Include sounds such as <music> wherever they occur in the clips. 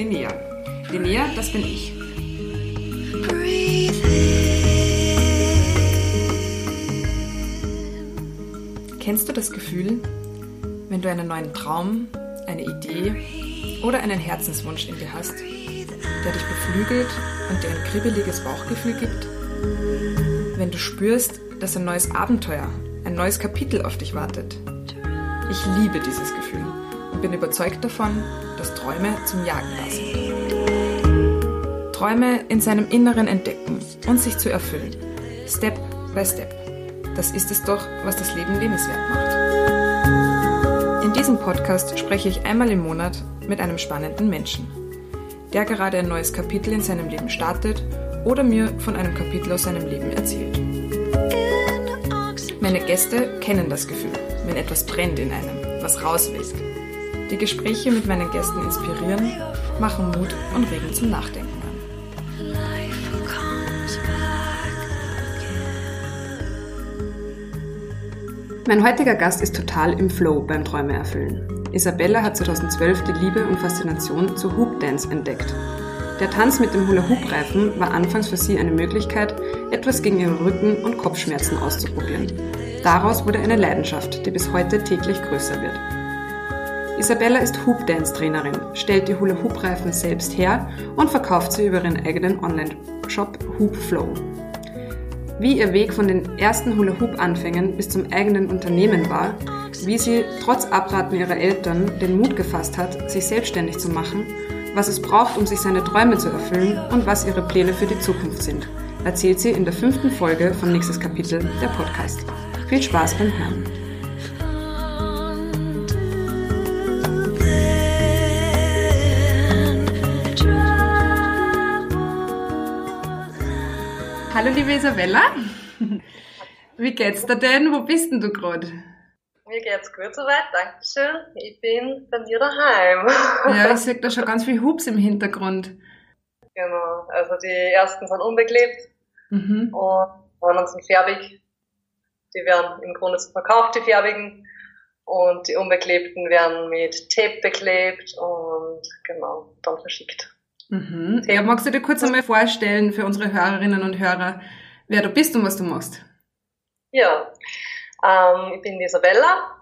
Linnea. Linnea, das bin ich. Kennst du das Gefühl, wenn du einen neuen Traum, eine Idee oder einen Herzenswunsch in dir hast, der dich beflügelt und dir ein kribbeliges Bauchgefühl gibt? Wenn du spürst, dass ein neues Abenteuer, ein neues Kapitel auf dich wartet? Ich liebe dieses Gefühl und bin überzeugt davon, dass Träume zum Jagen sind. Träume in seinem Inneren entdecken und sich zu erfüllen. Step by Step. Das ist es doch, was das Leben lebenswert macht. In diesem Podcast spreche ich einmal im Monat mit einem spannenden Menschen, der gerade ein neues Kapitel in seinem Leben startet oder mir von einem Kapitel aus seinem Leben erzählt. Meine Gäste kennen das Gefühl, wenn etwas brennt in einem, was raus will. Die Gespräche mit meinen Gästen inspirieren, machen Mut und regen zum Nachdenken an. Mein heutiger Gast ist total im Flow beim Träume erfüllen. Isabella hat 2012 die Liebe und Faszination zu Hoop Dance entdeckt. Der Tanz mit dem Hula-Hoop-Reifen war anfangs für sie eine Möglichkeit, etwas gegen ihre Rücken- und Kopfschmerzen auszuprobieren. Daraus wurde eine Leidenschaft, die bis heute täglich größer wird. Isabella ist Hoop Dance Trainerin, stellt die Hula Hoop Reifen selbst her und verkauft sie über ihren eigenen Online-Shop Hoop Flow. Wie ihr Weg von den ersten Hula Hoop Anfängen bis zum eigenen Unternehmen war, wie sie trotz Abraten ihrer Eltern den Mut gefasst hat, sich selbstständig zu machen, was es braucht, um sich seine Träume zu erfüllen und was ihre Pläne für die Zukunft sind, erzählt sie in der fünften Folge von Nächstes Kapitel der Podcast. Viel Spaß beim Hören. Hallo liebe Isabella. Wie geht's dir denn? Wo bist denn du gerade? Mir geht's gut soweit, Dankeschön. Ich bin bei mir daheim. Ja, ich sehe da schon ganz viel Hubs im Hintergrund. Genau, also die ersten sind unbeklebt mhm. und anderen sind färbig. Die werden im Grunde verkauft, die färbigen. Und die unbeklebten werden mit Tape beklebt und genau, dann verschickt. Mhm. Ja, magst du dir kurz einmal vorstellen für unsere Hörerinnen und Hörer, wer du bist und was du machst? Ja, ähm, ich bin Isabella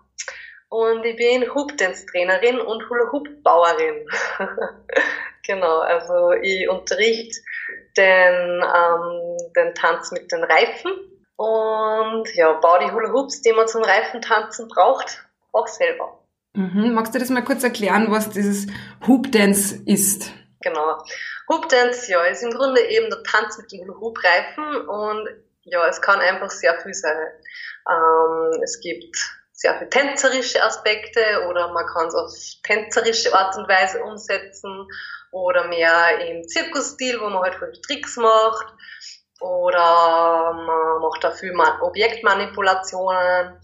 und ich bin Hoop-Dance-Trainerin und Hula-Hoop-Bauerin. <laughs> genau, also ich unterrichte den, ähm, den Tanz mit den Reifen und ja, baue die Hula-Hoops, die man zum Reifentanzen braucht, auch selber. Mhm. Magst du das mal kurz erklären, was dieses Hoop-Dance ist? Genau. Hoop Dance, ja, ist im Grunde eben der Tanz mit dem Hula-Hoop-Reifen und ja, es kann einfach sehr viel sein. Ähm, es gibt sehr viel tänzerische Aspekte oder man kann es auf tänzerische Art und Weise umsetzen oder mehr im Zirkusstil, wo man halt viele Tricks macht oder man macht dafür Objektmanipulationen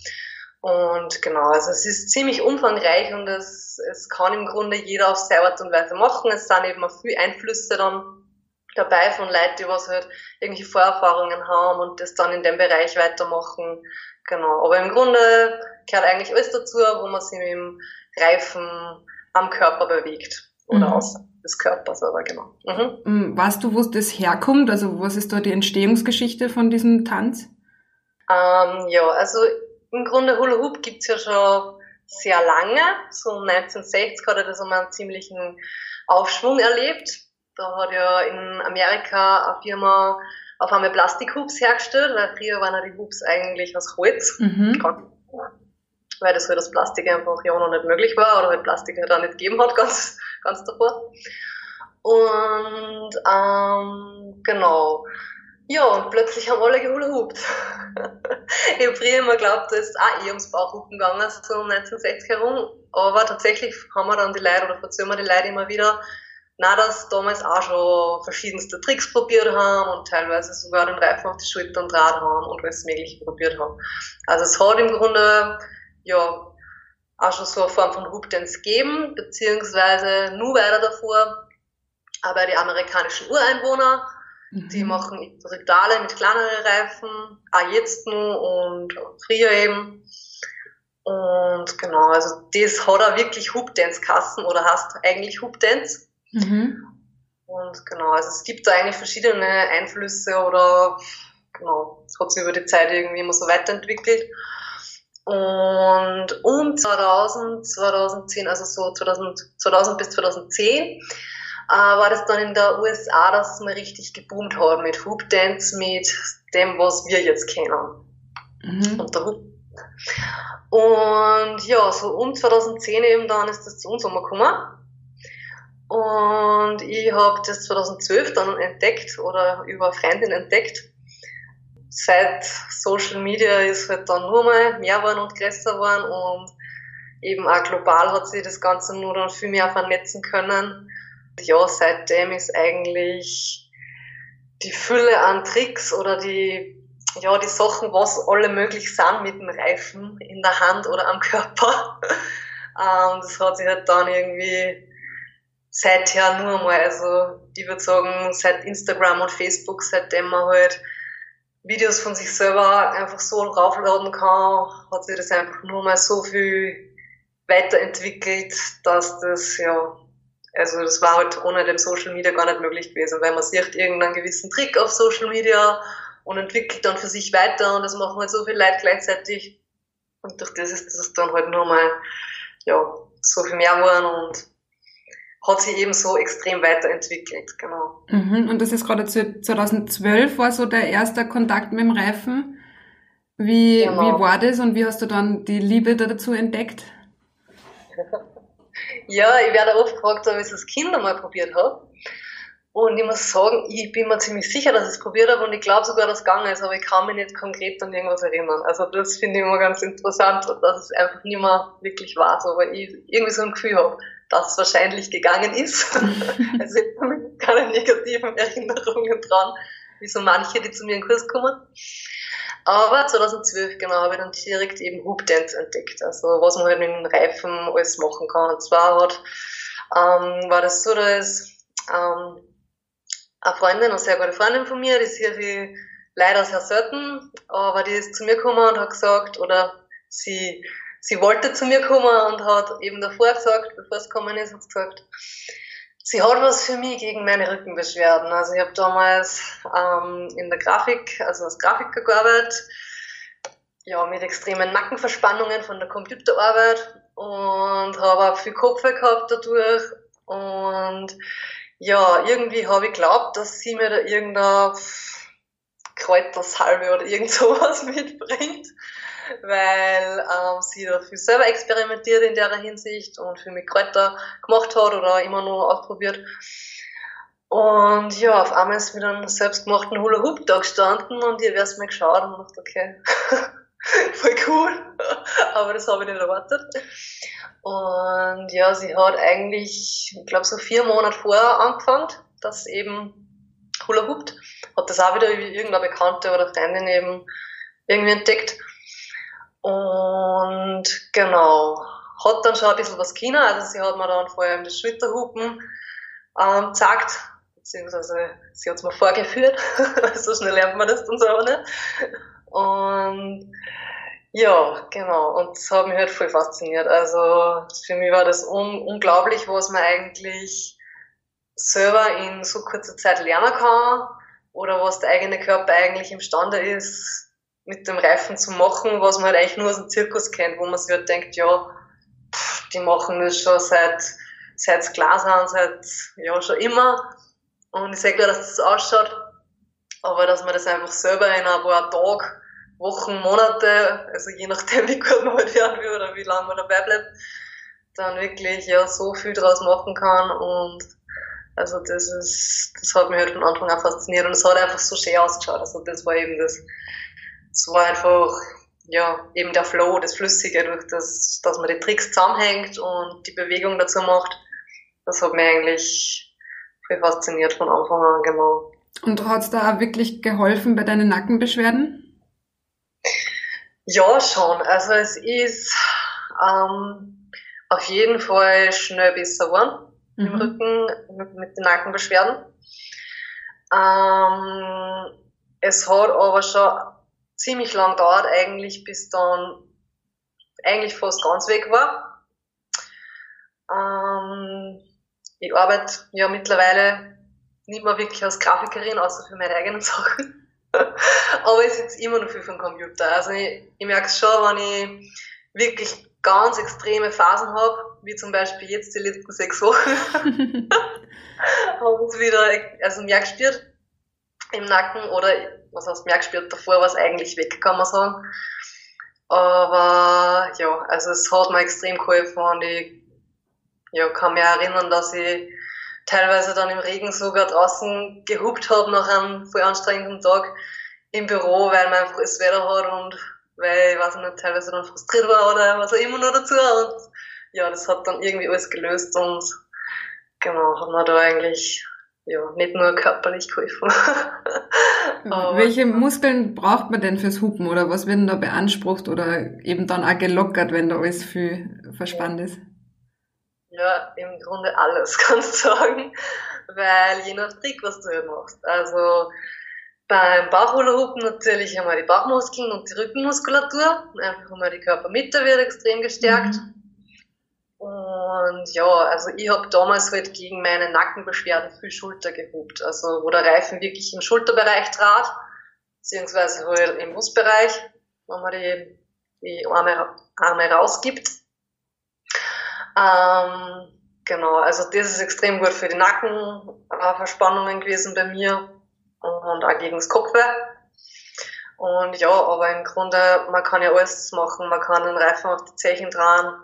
und genau, also es ist ziemlich umfangreich und es, es kann im Grunde jeder auf seine Art und Weise machen. Es sind eben auch viele Einflüsse dann dabei von Leuten, die was halt irgendwelche Vorerfahrungen haben und das dann in dem Bereich weitermachen. Genau. Aber im Grunde gehört eigentlich alles dazu, wo man sich mit dem Reifen am Körper bewegt. Oder mhm. außer des Körpers, aber genau. Mhm. Mm, weißt du, wo das herkommt? Also was ist da die Entstehungsgeschichte von diesem Tanz? Ähm, ja, also im Grunde Hula Hoop gibt's ja schon sehr lange. So 1960 hat er das einmal einen ziemlichen Aufschwung erlebt. Da hat ja in Amerika eine Firma auf einmal Plastikhoops hergestellt, weil früher waren ja die Hoops eigentlich aus Holz. Mhm. Weil das halt das Plastik einfach ja noch nicht möglich war oder halt Plastik halt auch nicht gegeben hat, <laughs> ganz, ganz davor. Und ähm, genau. Ja, und plötzlich haben alle gehulahupt. <laughs> ich habe früher immer geglaubt, da ist auch eh ums Bauchhupen gegangen, so um 1960 herum. Aber tatsächlich haben wir dann die Leute, oder erzählen wir die Leute immer wieder, na, dass damals auch schon verschiedenste Tricks probiert haben und teilweise sogar den Reifen auf die Schultern draht haben und alles Mögliche probiert haben. Also es hat im Grunde, ja, auch schon so eine Form von Hoop Dance gegeben, beziehungsweise nur weiter davor, aber die amerikanischen Ureinwohner die machen Rituale mit kleineren Reifen, auch jetzt nur und früher eben. Und genau, also das hat auch wirklich Hoop Dance Kassen oder heißt eigentlich Hoop Dance. Mhm. Und genau, also es gibt da eigentlich verschiedene Einflüsse oder genau, es hat sich über die Zeit irgendwie immer so weiterentwickelt. Und um 2000, 2010, also so 2000, 2000 bis 2010, äh, war das dann in der USA, dass mal richtig geboomt hat mit Hoop Dance, mit dem, was wir jetzt kennen. Mhm. Und, der und ja, so um 2010 eben dann ist das zu uns gekommen. Und ich habe das 2012 dann entdeckt oder über eine Freundin entdeckt seit Social Media ist halt dann nur mal mehr geworden und größer geworden und eben auch global hat sich das Ganze nur dann viel mehr vernetzen können. Ja, seitdem ist eigentlich die Fülle an Tricks oder die, ja, die Sachen, was alle möglich sind mit dem Reifen in der Hand oder am Körper. <laughs> ähm, das hat sich halt dann irgendwie seither nur mal, also ich würde sagen, seit Instagram und Facebook, seitdem man halt Videos von sich selber einfach so raufladen kann, hat sich das einfach nur mal so viel weiterentwickelt, dass das, ja, also das war halt ohne dem Social Media gar nicht möglich gewesen, weil man sieht irgendeinen gewissen Trick auf Social Media und entwickelt dann für sich weiter und das machen halt so viele Leute gleichzeitig. Und durch das ist das dann halt nur mal, ja, so viel mehr geworden und hat sich eben so extrem weiterentwickelt, genau. Mhm. Und das ist gerade 2012 war so der erste Kontakt mit dem Reifen. Wie, genau. wie war das und wie hast du dann die Liebe dazu entdeckt? <laughs> ja, ich werde oft gefragt, ob ich es als Kind einmal probiert habe. Und ich muss sagen, ich bin mir ziemlich sicher, dass ich es probiert habe und ich glaube sogar, dass es gegangen ist, aber ich kann mich nicht konkret an irgendwas erinnern. Also das finde ich immer ganz interessant, dass es einfach nicht mehr wirklich war, so, weil ich irgendwie so ein Gefühl habe das wahrscheinlich gegangen ist. <laughs> also ich habe keine negativen Erinnerungen dran, wie so manche, die zu mir in den Kurs kommen. Aber 2012, genau, habe ich dann direkt eben Hoop Dance entdeckt. Also was man halt mit den Reifen alles machen kann. Und zwar hat, ähm, war das so, dass ähm, eine Freundin, eine sehr gute Freundin von mir, die sehe ich leider sehr selten, aber die ist zu mir gekommen und hat gesagt, oder sie sie wollte zu mir kommen und hat eben davor gesagt, bevor es gekommen ist, hat gesagt, sie hat was für mich gegen meine Rückenbeschwerden. Also ich habe damals ähm, in der Grafik, also als Grafiker gearbeitet, ja, mit extremen Nackenverspannungen von der Computerarbeit und habe auch viel Kopfweh gehabt dadurch. Und ja, irgendwie habe ich geglaubt, dass sie mir da irgendeine Kräutersalbe oder irgend <laughs> sowas mitbringt weil ähm, sie da viel selber experimentiert in der Hinsicht und viel mit Kräuter gemacht hat oder immer noch ausprobiert. Und ja, auf einmal ist mir dann selbstgemachten Hula Hoop da gestanden und ich habe mal geschaut und dachte, okay, <laughs> voll cool. <laughs> Aber das habe ich nicht erwartet. Und ja, sie hat eigentlich, ich glaube, so vier Monate vorher angefangen, dass eben Hula Hoopt. Hat das auch wieder über irgendeine Bekannte oder Freundin eben irgendwie entdeckt. Und genau, hat dann schon ein bisschen was China, also sie hat mir dann vor allem das Schulterhupen ähm, gezeigt, beziehungsweise sie hat es mir vorgeführt, <laughs> so schnell lernt man das dann selber nicht. Und ja, genau, und das hat mich halt voll fasziniert. Also für mich war das un unglaublich, was man eigentlich selber in so kurzer Zeit lernen kann oder was der eigene Körper eigentlich imstande ist, mit dem Reifen zu machen, was man halt eigentlich nur aus dem Zirkus kennt, wo man sich halt denkt, ja, pff, die machen das schon seit, seit Glas haben, seit, ja, schon immer. Und ich sehe klar, dass das ausschaut, aber dass man das einfach selber in ein paar Tagen, Wochen, Monate, also je nachdem, <laughs> wie gut man halt werden will oder wie lange man dabei bleibt, dann wirklich, ja, so viel draus machen kann und also das ist, das hat mich halt von Anfang an fasziniert und es hat einfach so schön ausgeschaut. Also das war eben das, es war einfach, ja, eben der Flow, das Flüssige, durch das, dass man die Tricks zusammenhängt und die Bewegung dazu macht. Das hat mir eigentlich viel fasziniert von Anfang an, genau. Und hat es da auch wirklich geholfen bei deinen Nackenbeschwerden? Ja, schon. Also es ist ähm, auf jeden Fall schnell besser geworden mhm. im Rücken mit, mit den Nackenbeschwerden. Ähm, es hat aber schon ziemlich lang dauert eigentlich, bis dann eigentlich fast ganz weg war. Ähm, ich arbeite ja mittlerweile nicht mehr wirklich als Grafikerin, außer für meine eigenen <laughs> Sachen. Aber ich sitze immer noch viel vom Computer. Also ich, ich merke es schon, wenn ich wirklich ganz extreme Phasen habe, wie zum Beispiel jetzt die letzten sechs Wochen, <laughs> <laughs> habe ich wieder also mehr gespürt im Nacken oder was heißt mehr gespürt, davor war es eigentlich weg, kann man sagen. Aber ja, also es hat mir extrem geholfen und ich ja, kann mich erinnern, dass ich teilweise dann im Regen sogar draußen gehupt habe nach einem voll anstrengenden Tag im Büro, weil man einfach das Wetter hat und weil ich weiß nicht, teilweise dann frustriert war oder was auch immer noch dazu. Und ja, das hat dann irgendwie alles gelöst und genau, hat mir da eigentlich ja, nicht nur körperlich geholfen. <laughs> Welche Muskeln braucht man denn fürs Hupen oder was wird denn da beansprucht oder eben dann auch gelockert, wenn da alles viel verspannt ist? Ja, im Grunde alles, <laughs> kannst du sagen, weil je nach Trick, was du hier machst. Also beim Bauchhula-Hupen natürlich einmal die Bauchmuskeln und die Rückenmuskulatur. Einfach einmal die Körpermitte wird extrem gestärkt. Mhm. Und ja, also ich habe damals halt gegen meine Nackenbeschwerden viel Schulter gehupt. Also wo der Reifen wirklich im Schulterbereich trat, beziehungsweise halt im Brustbereich, wenn man die, die Arme, Arme rausgibt. Ähm, genau, also das ist extrem gut für die Nackenverspannungen gewesen bei mir und auch gegen das Kopfweh. Und ja, aber im Grunde, man kann ja alles machen. Man kann den Reifen auf die Zehen dran,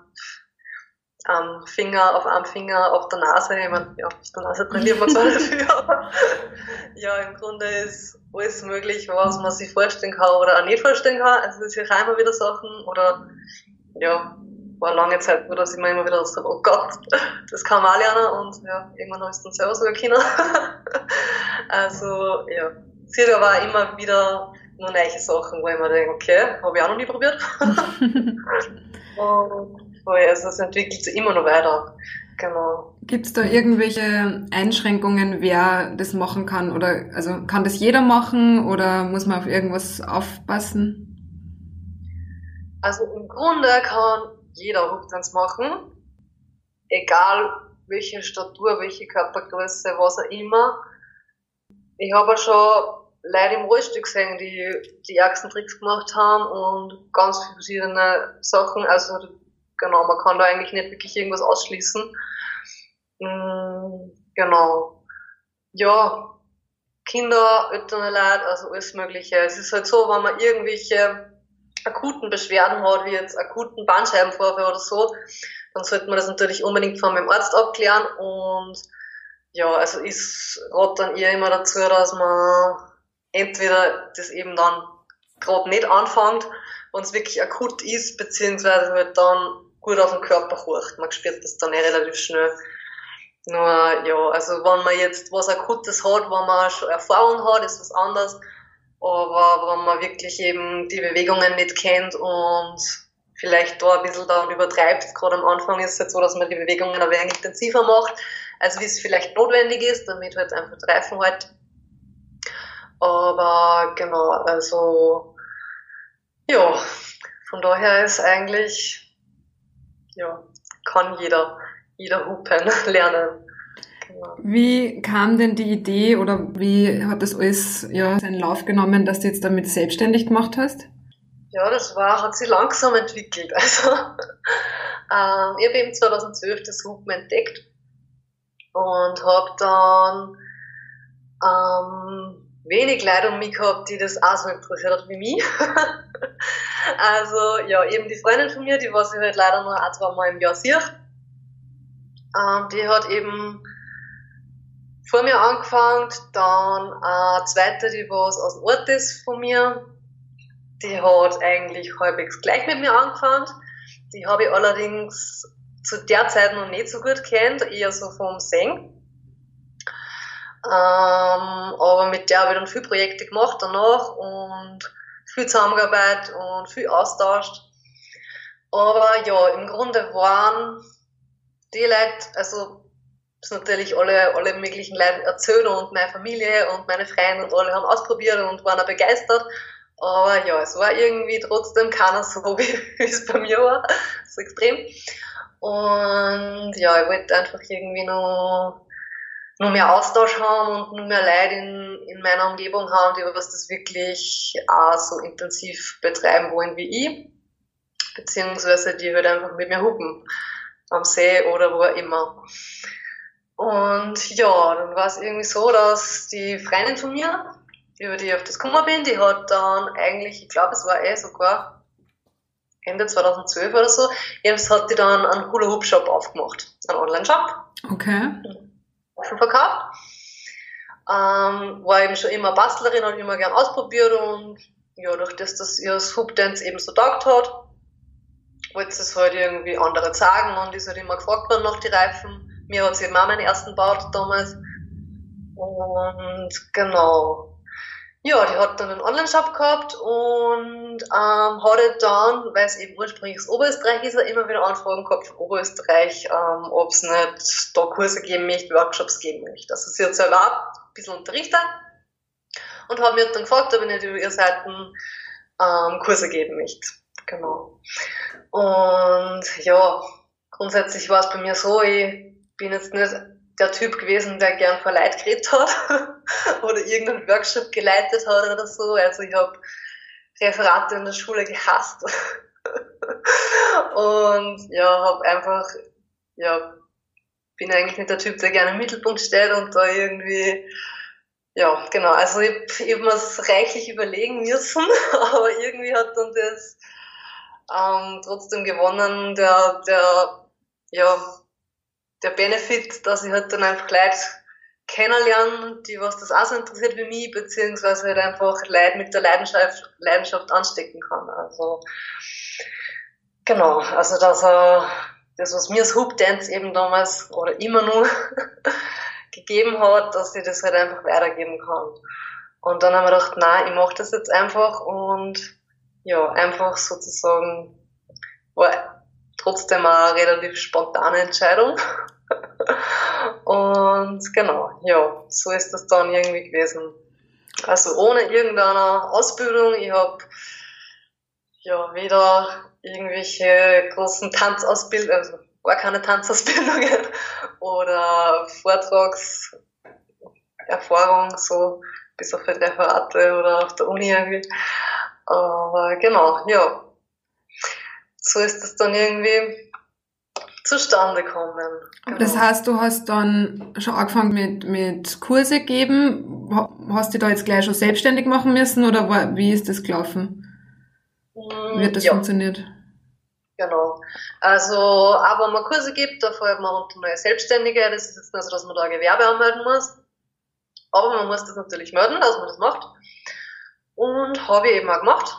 am Finger, auf einem Finger, auf der Nase. Ich meine, ja, auf der Nase trainiert man zwar <laughs> dafür, aber <laughs> ja, im Grunde ist alles möglich, was man sich vorstellen kann oder auch nicht vorstellen kann. Also es ja immer wieder Sachen oder ja, war lange Zeit, wo dass ich mir immer wieder so, oh Gott, <laughs> das kann man auch lernen und ja, irgendwann habe ich es dann selber sogar können. also ja, es gibt aber auch immer wieder nur neue Sachen, wo ich mir denke, okay, habe ich auch noch nie probiert. und also es entwickelt sich immer noch weiter. Genau. Gibt es da irgendwelche Einschränkungen, wer das machen kann? Oder also kann das jeder machen oder muss man auf irgendwas aufpassen? Also im Grunde kann jeder Hochtanz machen, egal welche Statur, welche Körpergröße, was auch immer. Ich habe schon Leute im Rollstuhl gesehen, die die ärgsten Tricks gemacht haben und ganz verschiedene Sachen. Also genau, man kann da eigentlich nicht wirklich irgendwas ausschließen. Mm, genau. Ja, Kinder, Leute, also alles Mögliche. Es ist halt so, wenn man irgendwelche akuten Beschwerden hat, wie jetzt akuten Bandscheibenvorfall oder so, dann sollte man das natürlich unbedingt von meinem Arzt abklären und ja, also ich rate dann eher immer dazu, dass man entweder das eben dann gerade nicht anfängt, wenn es wirklich akut ist, beziehungsweise halt dann gut auf den Körper horcht. Man spürt das dann eh relativ schnell. Nur, ja, also wenn man jetzt was Akutes hat, wenn man schon Erfahrung hat, ist was anderes. Aber wenn man wirklich eben die Bewegungen nicht kennt und vielleicht da ein bisschen dann übertreibt, gerade am Anfang ist es halt so, dass man die Bewegungen ein wenig intensiver macht, als wie es vielleicht notwendig ist, damit halt einfach Reifen halt. Aber genau, also ja, von daher ist eigentlich, ja, kann jeder, jeder hupen <laughs> lernen. Genau. Wie kam denn die Idee oder wie hat das alles ja, seinen Lauf genommen, dass du jetzt damit selbstständig gemacht hast? Ja, das war, hat sich langsam entwickelt. <laughs> Also, ähm, ich habe eben 2012 das Hupen entdeckt und habe dann ähm, wenig Leute um mich gehabt, die das auch so interessiert hat wie mich. <laughs> also ja, eben die Freundin von mir, die was ich halt leider nur ein, zwei Mal im Jahr sehe, ähm, die hat eben vor mir angefangen, dann eine zweite, die was aus dem Ort ist von mir, die hat eigentlich halbwegs gleich mit mir angefangen. Die habe ich allerdings zu der Zeit noch nicht so gut kennt, eher so vom Singen. Ähm, aber mit der habe ich dann viele Projekte gemacht danach und viel zusammengearbeitet und viel austauscht. Aber ja, im Grunde waren die Leute, also es natürlich alle, alle möglichen Leute erzählt und meine Familie und meine Freunde und alle haben ausprobiert und waren auch begeistert. Aber ja, es war irgendwie trotzdem keiner so, <laughs> wie es bei mir war. So extrem. Und ja, ich wollte einfach irgendwie noch, noch mehr Austausch haben und noch mehr Leute in, in meiner Umgebung haben, die was das wirklich auch so intensiv betreiben wollen wie ich. Beziehungsweise die halt einfach mit mir hupen. Am See oder wo auch immer. Und ja, dann war es irgendwie so, dass die Freundin von mir, über die ich auf das gekommen bin, die hat dann eigentlich, ich glaube, es war eh sogar Ende 2012 oder so, jedenfalls hat die dann einen Hula-Hoop-Shop aufgemacht, einen Online-Shop. Okay. Schon verkauft. Ähm, war eben schon immer Bastlerin, habe immer gern ausprobiert und ja, durch das, dass ihr das Hoop eben so taugt hat, wollte es halt irgendwie andere sagen und ist halt immer gefragt worden nach die Reifen mir hat sie eben auch meinen ersten gebaut damals. Und genau. Ja, die hat dann einen Online-Shop gehabt und ähm, hatte dann, weil es eben ursprünglich aus Oberösterreich ist, immer wieder Anfragen gehabt von Oberösterreich, ähm, ob es nicht da Kurse geben möchte, Workshops geben möchte. Also sie hat selber auch ein bisschen unterrichtet und hat mir dann gefragt, ob ich nicht über ihre Seiten ähm, Kurse geben möchte. Genau. Und ja, grundsätzlich war es bei mir so, ich bin jetzt nicht der Typ gewesen, der gern vor Leid geredet hat <laughs> oder irgendeinen Workshop geleitet hat oder so. Also ich habe Referate in der Schule gehasst <laughs> und ja, habe einfach, ja, bin eigentlich nicht der Typ, der gerne im Mittelpunkt steht und da irgendwie, ja, genau, also ich, ich habe mir reichlich überlegen müssen, <laughs> aber irgendwie hat dann das ähm, trotzdem gewonnen, der, der, ja, der Benefit, dass ich halt dann einfach Leute kennenlernen, die was das auch so interessiert wie mich, beziehungsweise halt einfach Leute mit der Leidenschaft, Leidenschaft anstecken kann. Also, genau, also dass er, das, was mir das Hoop Dance eben damals oder immer nur <laughs> gegeben hat, dass ich das halt einfach weitergeben kann. Und dann haben wir gedacht, nein, ich mache das jetzt einfach und ja, einfach sozusagen war trotzdem eine relativ spontane Entscheidung. Und genau, ja, so ist das dann irgendwie gewesen. Also ohne irgendeine Ausbildung. Ich habe ja weder irgendwelche großen Tanzausbildungen, also gar keine Tanzausbildungen <laughs> oder Vortragserfahrung, so bis auf Referate oder auf der Uni irgendwie. Aber genau, ja, so ist das dann irgendwie zustande kommen. Genau. Das heißt, du hast dann schon angefangen mit, mit Kurse geben. Hast du da jetzt gleich schon selbstständig machen müssen oder war, wie ist das gelaufen? Wie hat das ja. funktioniert? Genau. Also, aber wenn man Kurse gibt, da fällt man unter neue Selbstständige. Das ist jetzt nicht so, dass man da Gewerbe anmelden muss. Aber man muss das natürlich melden, dass man das macht. Und habe ich eben auch gemacht.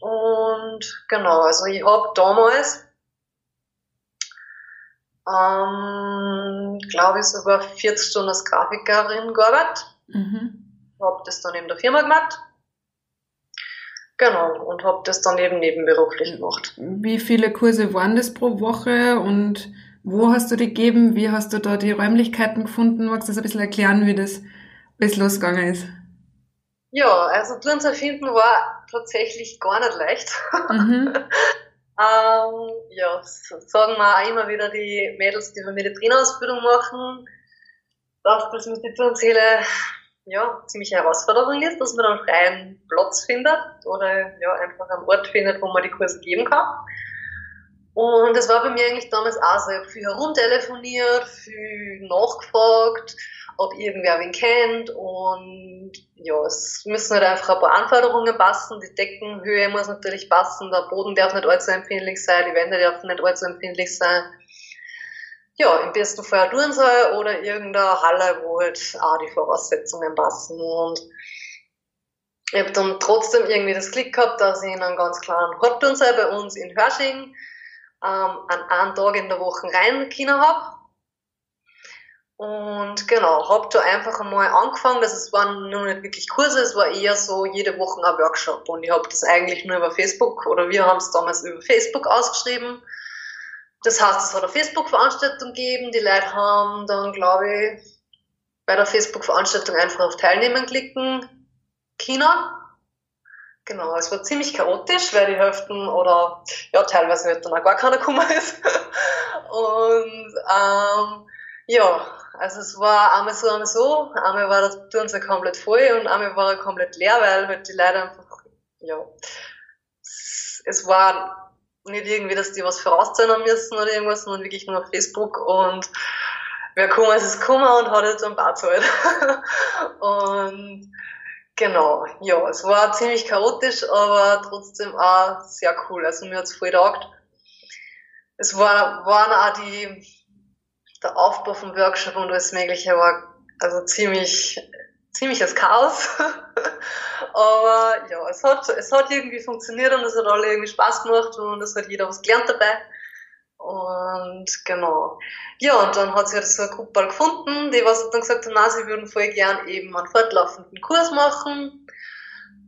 Und genau, also ich habe damals, ähm, glaube ich, sogar 40 Stunden als Grafikerin gearbeitet. Mhm. Habe das dann in der Firma gemacht. Genau, und habe das dann eben nebenberuflich gemacht. Wie viele Kurse waren das pro Woche und wo hast du die gegeben? Wie hast du da die Räumlichkeiten gefunden? Magst du das ein bisschen erklären, wie das bis losgegangen ist? Ja, also Turns erfinden war tatsächlich gar nicht leicht. Mhm. <laughs> ähm, ja, sagen wir auch immer wieder die Mädels, die bei mir die Trainerausbildung machen, dass das mit der Turnseele ja, ziemlich Herausforderung ist, dass man einen freien Platz findet oder ja, einfach einen Ort findet, wo man die Kurse geben kann. Und das war bei mir eigentlich damals auch so. Ich habe viel herumtelefoniert, viel nachgefragt, ob irgendwer wen kennt und ja, es müssen halt einfach ein paar Anforderungen passen. Die Deckenhöhe muss natürlich passen, der Boden darf nicht allzu empfindlich sein, die Wände dürfen nicht allzu empfindlich sein. Ja, im besten Fall ein Turnsaal oder irgendeine Halle, wo halt auch die Voraussetzungen passen. Und ich habe dann trotzdem irgendwie das Glück gehabt, dass ich in einem ganz kleinen Hortturnsaal bei uns in Hörsching ähm, an einem Tag in der Woche rein können habe und genau, habe da einfach einmal angefangen, das es waren nur nicht wirklich Kurse, es war eher so jede Woche ein Workshop und ich habe das eigentlich nur über Facebook oder wir haben es damals über Facebook ausgeschrieben. Das heißt, es hat eine Facebook-Veranstaltung gegeben, die Leute haben dann, glaube ich, bei der Facebook-Veranstaltung einfach auf Teilnehmen klicken, China. Genau, es war ziemlich chaotisch, weil die Hälften oder ja, teilweise halt dann auch gar keiner gekommen ist. <laughs> und ähm, ja, also es war einmal so, einmal so. Einmal war der Turnsaal komplett voll und einmal war er komplett leer, weil halt die Leute einfach, ja, es war nicht irgendwie, dass die was vorauszahlen müssen oder irgendwas, sondern wirklich nur auf Facebook und wer kommen ist, ist gekommen und hat jetzt ein paar Zeit. <laughs> und genau, ja, es war ziemlich chaotisch, aber trotzdem auch sehr cool. Also mir hat's voll taugt. Es war, waren auch die, der Aufbau vom Workshop und alles Mögliche war also ziemlich, ziemliches Chaos. <laughs> Aber ja, es hat, es hat irgendwie funktioniert und es hat alle irgendwie Spaß gemacht und es hat jeder was gelernt dabei. Und genau. Ja, und dann hat sich halt so eine Gruppe gefunden, die was dann gesagt haben, na, sie würden voll gern eben einen fortlaufenden Kurs machen.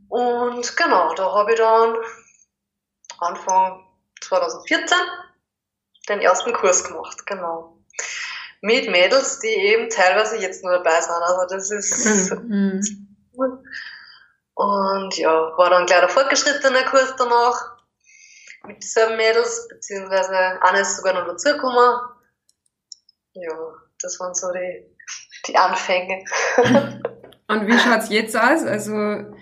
Und genau, da habe ich dann Anfang 2014 den ersten Kurs gemacht, genau mit Mädels, die eben teilweise jetzt nur dabei sind. Also das ist mhm. Und ja, war dann gleich der fortgeschrittene Kurs danach mit dieselben Mädels, beziehungsweise eine ist sogar noch dazugekommen. Ja, das waren so die, die Anfänge. <laughs> Und wie schaut's jetzt aus? Also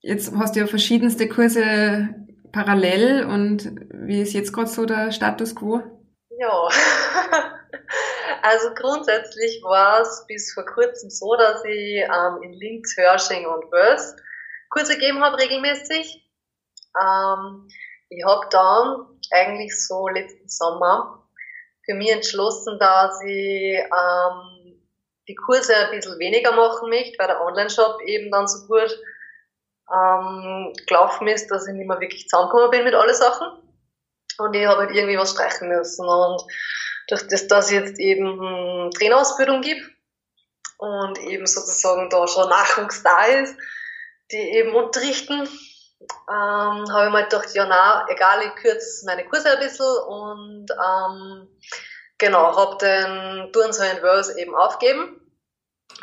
jetzt hast du ja verschiedenste Kurse parallel und wie ist jetzt gerade so der Status quo? Ja, <laughs> <laughs> also grundsätzlich war es bis vor kurzem so, dass ich ähm, in Linz, Hörsching und Wels Kurse gegeben habe regelmäßig. Ähm, ich habe dann eigentlich so letzten Sommer für mich entschlossen, dass ich ähm, die Kurse ein bisschen weniger machen möchte, weil der Online-Shop eben dann so gut ähm, gelaufen ist, dass ich nicht mehr wirklich zusammengekommen bin mit allen Sachen. Und ich habe halt irgendwie was streichen müssen. Und durch das, dass ich jetzt eben Trainerausbildung gibt und eben sozusagen da schon Nachwuchs da ist, die eben unterrichten, ähm, habe ich mir gedacht, ja na, egal, ich kürze meine Kurse ein bisschen und ähm, genau, habe den Turnsaal in Wales eben aufgegeben,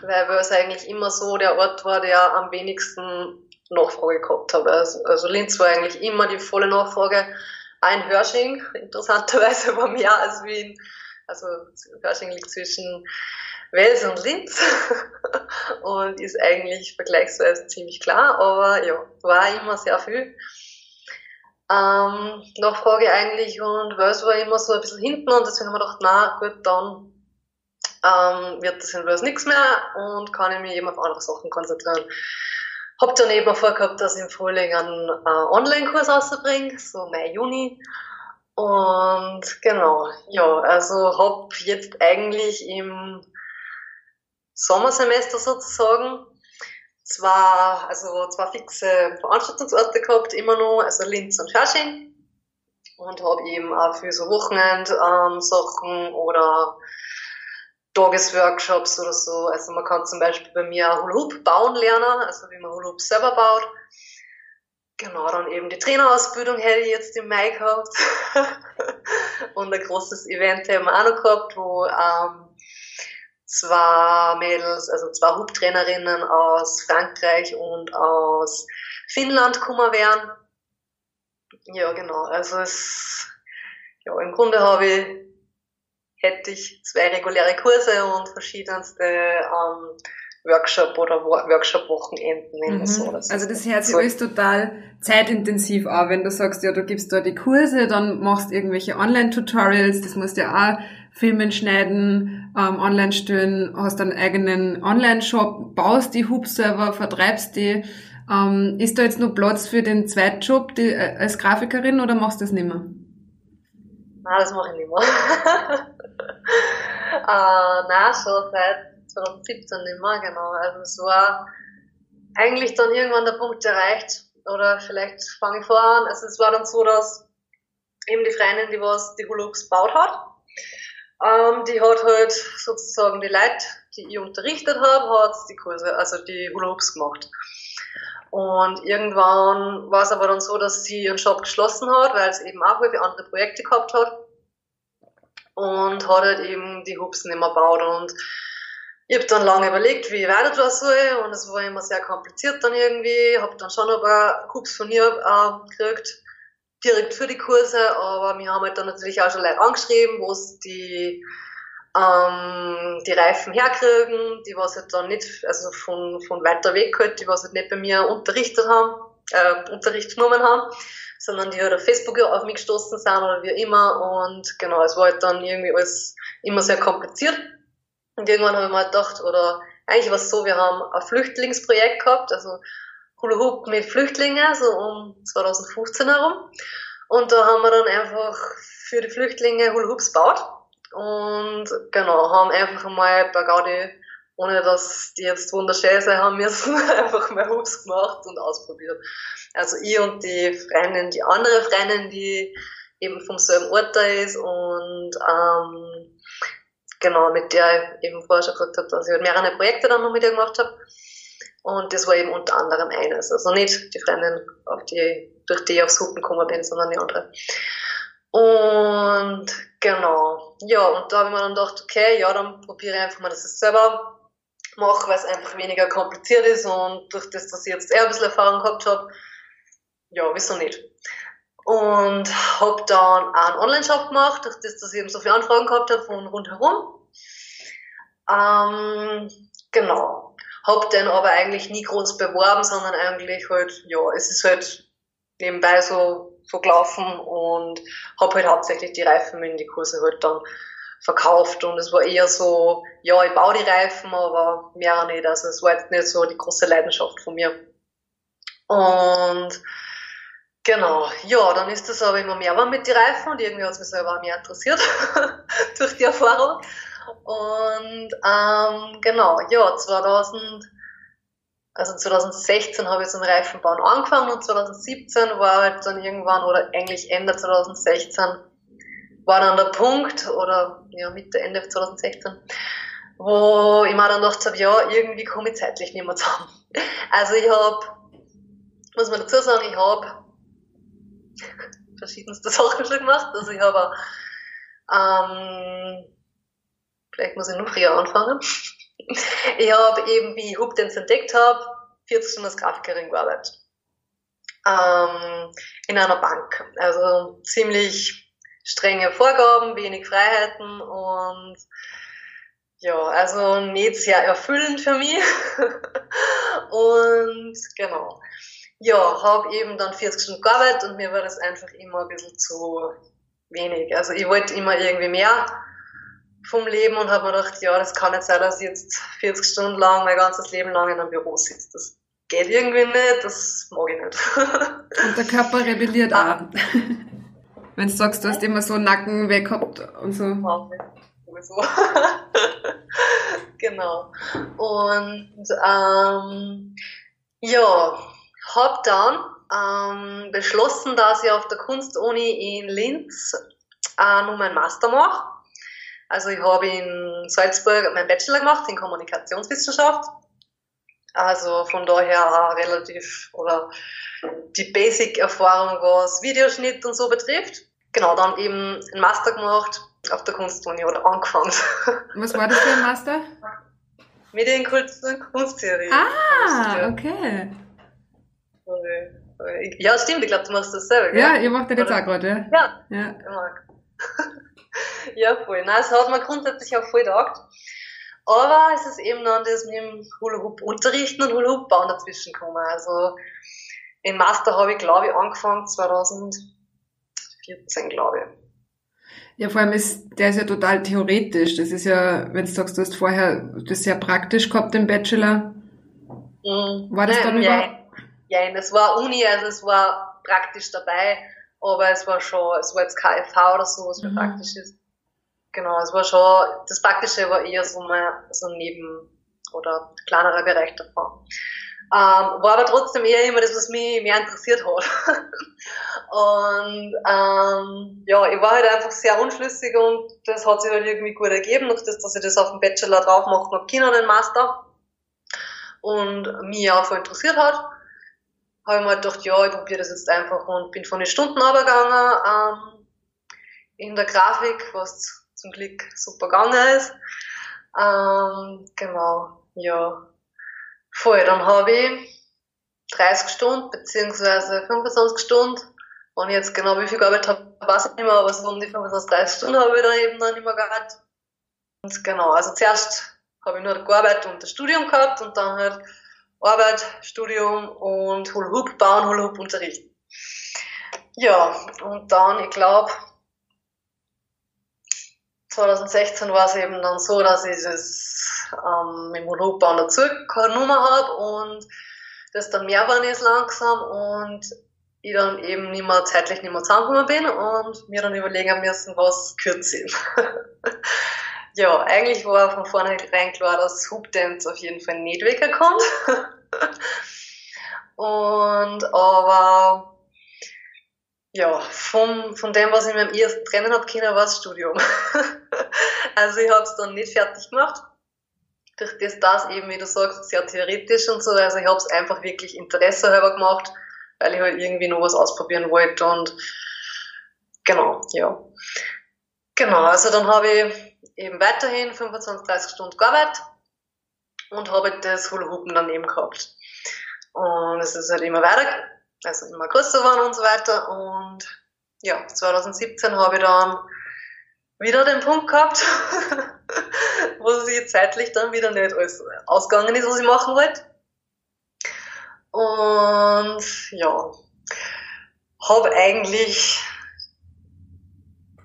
weil Wales eigentlich immer so der Ort war, der am wenigsten Nachfrage gehabt hat. Also, also Linz war eigentlich immer die volle Nachfrage. Ein Hörsching, interessanterweise war mehr als Wien. Also Hörsching liegt zwischen Wels und Linz <laughs> und ist eigentlich vergleichsweise ziemlich klar, aber ja, war immer sehr viel. Ähm, Nachfrage eigentlich und Wels war immer so ein bisschen hinten und deswegen haben wir gedacht, na gut, dann ähm, wird das in Wels nichts mehr und kann ich mich eben auf andere Sachen konzentrieren. Hab dann eben vorgehabt, dass ich im Frühling einen äh, Online-Kurs rausbringe, so Mai, Juni. Und genau, ja, also hab jetzt eigentlich im Sommersemester sozusagen zwar, also zwei fixe Veranstaltungsorte gehabt, immer noch, also Linz und Fasching. Und habe eben auch für so Wochenend-Sachen ähm, oder Tagesworkshops oder so. Also man kann zum Beispiel bei mir Hula Hoop bauen lernen, also wie man Hula Hoop selber baut. Genau, dann eben die Trainerausbildung hätte ich jetzt im Mai gehabt. <laughs> und ein großes Event haben wir auch noch gehabt, wo ähm, zwei Mädels, also zwei Hubtrainerinnen aus Frankreich und aus Finnland gekommen wären. Ja, genau. Also es, ja, im Grunde habe ich hätte ich zwei reguläre Kurse und verschiedenste ähm, Workshop oder Workshop-Wochenenden. Mhm. So. Das also das hört sich alles total zeitintensiv an, wenn du sagst, ja, du gibst da die Kurse, dann machst irgendwelche Online-Tutorials, das musst du ja auch filmen, schneiden, ähm, online stellen, hast einen eigenen Online-Shop, baust die Hub-Server, vertreibst die. Ähm, ist da jetzt nur Platz für den Zweitjob die, äh, als Grafikerin oder machst du das nicht mehr? Nein, das mache ich nicht mehr. <laughs> äh, <laughs> nein, schon seit 2017 nicht mehr, genau. Also es war eigentlich dann irgendwann der Punkt erreicht, oder vielleicht fange ich vor an, also es war dann so, dass eben die Freundin, die was die Hulups gebaut hat, ähm, die hat halt sozusagen die Leute, die ich unterrichtet habe, hat die Kurse, also die Hulups gemacht. Und irgendwann war es aber dann so, dass sie ihren Shop geschlossen hat, weil es eben auch viele andere Projekte gehabt hat und hat halt eben die Hubs nicht mehr gebaut. Und ich habe dann lange überlegt, wie ich weiter soll und es war immer sehr kompliziert dann irgendwie. Habe dann schon ein paar Hubs von ihr äh, gekriegt, direkt für die Kurse, aber wir haben halt dann natürlich auch schon Leute angeschrieben, wo es die ähm, die Reifen herkriegen, die was halt dann nicht, also von, von weiter weg halt, die was halt nicht bei mir unterrichtet haben, äh, Unterricht genommen haben, sondern die halt auf Facebook auf mich gestoßen sind oder wie immer. Und genau, es war halt dann irgendwie alles immer sehr kompliziert. Und irgendwann habe ich mir halt gedacht, oder eigentlich war es so, wir haben ein Flüchtlingsprojekt gehabt, also Hula Hoop mit Flüchtlingen, so um 2015 herum. Und da haben wir dann einfach für die Flüchtlinge Hula Hoops gebaut. Und genau, haben einfach mal bei Gaudi, ohne dass die jetzt wunderschön sein haben müssen, <laughs> einfach mal Hubs gemacht und ausprobiert. Also ich und die Freundin, die andere Freundin, die eben vom selben Ort da ist und ähm, genau, mit der ich eben vorher schon gesagt habe, dass ich halt mehrere Projekte dann noch mit ihr gemacht habe. Und das war eben unter anderem eines. Also nicht die Freundin, auf die, durch die ich aufs Hupen gekommen bin, sondern die andere. Und genau, ja, und da habe ich mir dann gedacht, okay, ja, dann probiere ich einfach mal, dass ich es selber mache, weil es einfach weniger kompliziert ist und durch das, dass ich jetzt eher ein bisschen Erfahrung gehabt habe, ja, wieso nicht. Und habe dann einen Online-Shop gemacht, durch das, dass ich eben so viele Anfragen gehabt habe von rundherum. Ähm, genau. Habe den aber eigentlich nie groß beworben, sondern eigentlich halt, ja, es ist halt nebenbei so so gelaufen und habe halt hauptsächlich die Reifen in die Kurse halt dann verkauft und es war eher so, ja, ich baue die Reifen, aber mehr nicht. Also es war jetzt nicht so die große Leidenschaft von mir. Und genau, ja, dann ist das aber immer mehr war mit den Reifen und irgendwie hat es mich selber auch mehr interessiert <laughs> durch die Erfahrung. Und ähm, genau, ja, 2000 also 2016 habe ich zum Reifenbauen angefangen und 2017 war halt dann irgendwann, oder eigentlich Ende 2016, war dann der Punkt, oder ja, Mitte, Ende 2016, wo ich mir dann gedacht habe, ja, irgendwie komme ich zeitlich nicht mehr zusammen. Also ich habe, muss man dazu sagen, ich habe <laughs> verschiedenste Sachen schon gemacht. Also ich habe, ähm, vielleicht muss ich noch früher anfangen. <laughs> Ich habe eben, wie ich Hoopdance entdeckt habe, 40 Stunden als Grafikerin gearbeitet. Ähm, in einer Bank. Also ziemlich strenge Vorgaben, wenig Freiheiten und ja, also nicht sehr erfüllend für mich. <laughs> und genau. Ja, habe eben dann 40 Stunden gearbeitet und mir war das einfach immer ein bisschen zu wenig. Also ich wollte immer irgendwie mehr vom Leben und habe mir gedacht, ja, das kann nicht sein, dass ich jetzt 40 Stunden lang, mein ganzes Leben lang in einem Büro sitze. Das geht irgendwie nicht, das mag ich nicht. und der Körper rebelliert auch. <laughs> Wenn du sagst, du hast immer so Nacken weg gehabt und so. Sowieso. <laughs> genau. Und ähm, ja, habe dann ähm, beschlossen, dass ich auf der Kunstuni in Linz äh, nur meinen Master mache also ich habe in Salzburg meinen Bachelor gemacht in Kommunikationswissenschaft. Also von daher auch relativ oder die Basic-Erfahrung, was Videoschnitt und so betrifft. Genau, dann eben einen Master gemacht auf der Kunstuni oder angefangen. <laughs> Was war das für ein Master? Medienkultur und Kunsttheorie. Ah, okay. Ja, stimmt, ich glaube, du machst das selber, gell? Ja, ihr macht das jetzt auch gerade, ja? Ja, ja. ich mag. <laughs> ja, voll. Nein, es hat mir grundsätzlich auch voll taugt. Aber es ist eben dann das mit dem Hula Hoop unterrichten und Hula Hoop bauen dazwischen gekommen. Also, im Master habe ich, glaube ich, angefangen 2014, glaube ich. Ja, vor allem ist, der ist ja total theoretisch. Das ist ja, wenn du sagst, du hast vorher das sehr praktisch gehabt im Bachelor. Mhm. War das dann ja, überhaupt? Ja, es war Uni, also es war praktisch dabei aber es war schon, es war jetzt KFV oder so, was mir mhm. praktisch ist. Genau, es war schon, das Praktische war eher so mal so ein Neben- oder kleinerer Bereich davon. Ähm, war aber trotzdem eher immer das, was mich mehr interessiert hat. <laughs> und ähm, ja, ich war halt einfach sehr unschlüssig und das hat sich halt irgendwie gut ergeben, durch das, dass ich das auf dem Bachelor drauf machen habe, Kino den Master. Und mich auch voll interessiert hat habe ich mir gedacht, ja, ich probiere das jetzt einfach und bin von den Stunden runtergegangen ähm, in der Grafik, was zum Glück super gegangen ist. Ähm, genau, ja. Voll, dann habe ich 30 Stunden beziehungsweise 25 Stunden ich jetzt genau wie viel gearbeitet habe, weiß ich nicht mehr, aber so um die 35 Stunden habe ich dann eben dann immer gearbeitet. Und genau, also zuerst habe ich nur gearbeitet und das Studium gehabt und dann halt Arbeit, Studium und Hula Hoop bauen, Hula Hoop unterrichten. Ja, und dann, ich glaube, 2016 war es eben dann so, dass ich das ähm, dem Hula Hoop bauen dazu genommen habe und das dann mehr war ist langsam und ich dann eben nicht mehr zeitlich nicht mehr zusammengekommen bin und mir dann überlegen müssen, was kürzer ist. <laughs> ja, eigentlich war von vornherein klar, dass Hoop Dance auf jeden Fall nicht wegkommt. <laughs> und aber ja, vom, von dem, was ich mir am ersten trennen habe können, war das Studium. <laughs> also ich habe es dann nicht fertig gemacht. Durch das, das eben, wie du sagst, sehr theoretisch und so. Also ich habe es einfach wirklich Interesse halber gemacht, weil ich halt irgendwie noch was ausprobieren wollte und genau, ja. Genau, also dann habe ich eben weiterhin 25, 30 Stunden gearbeitet und habe das Hula Hoopen daneben gehabt. Und es ist halt immer weiter, also immer größer geworden und so weiter. Und ja, 2017 habe ich dann wieder den Punkt gehabt, <laughs> wo sie zeitlich dann wieder nicht alles ausgegangen ist, was ich machen wollte. Und ja, habe eigentlich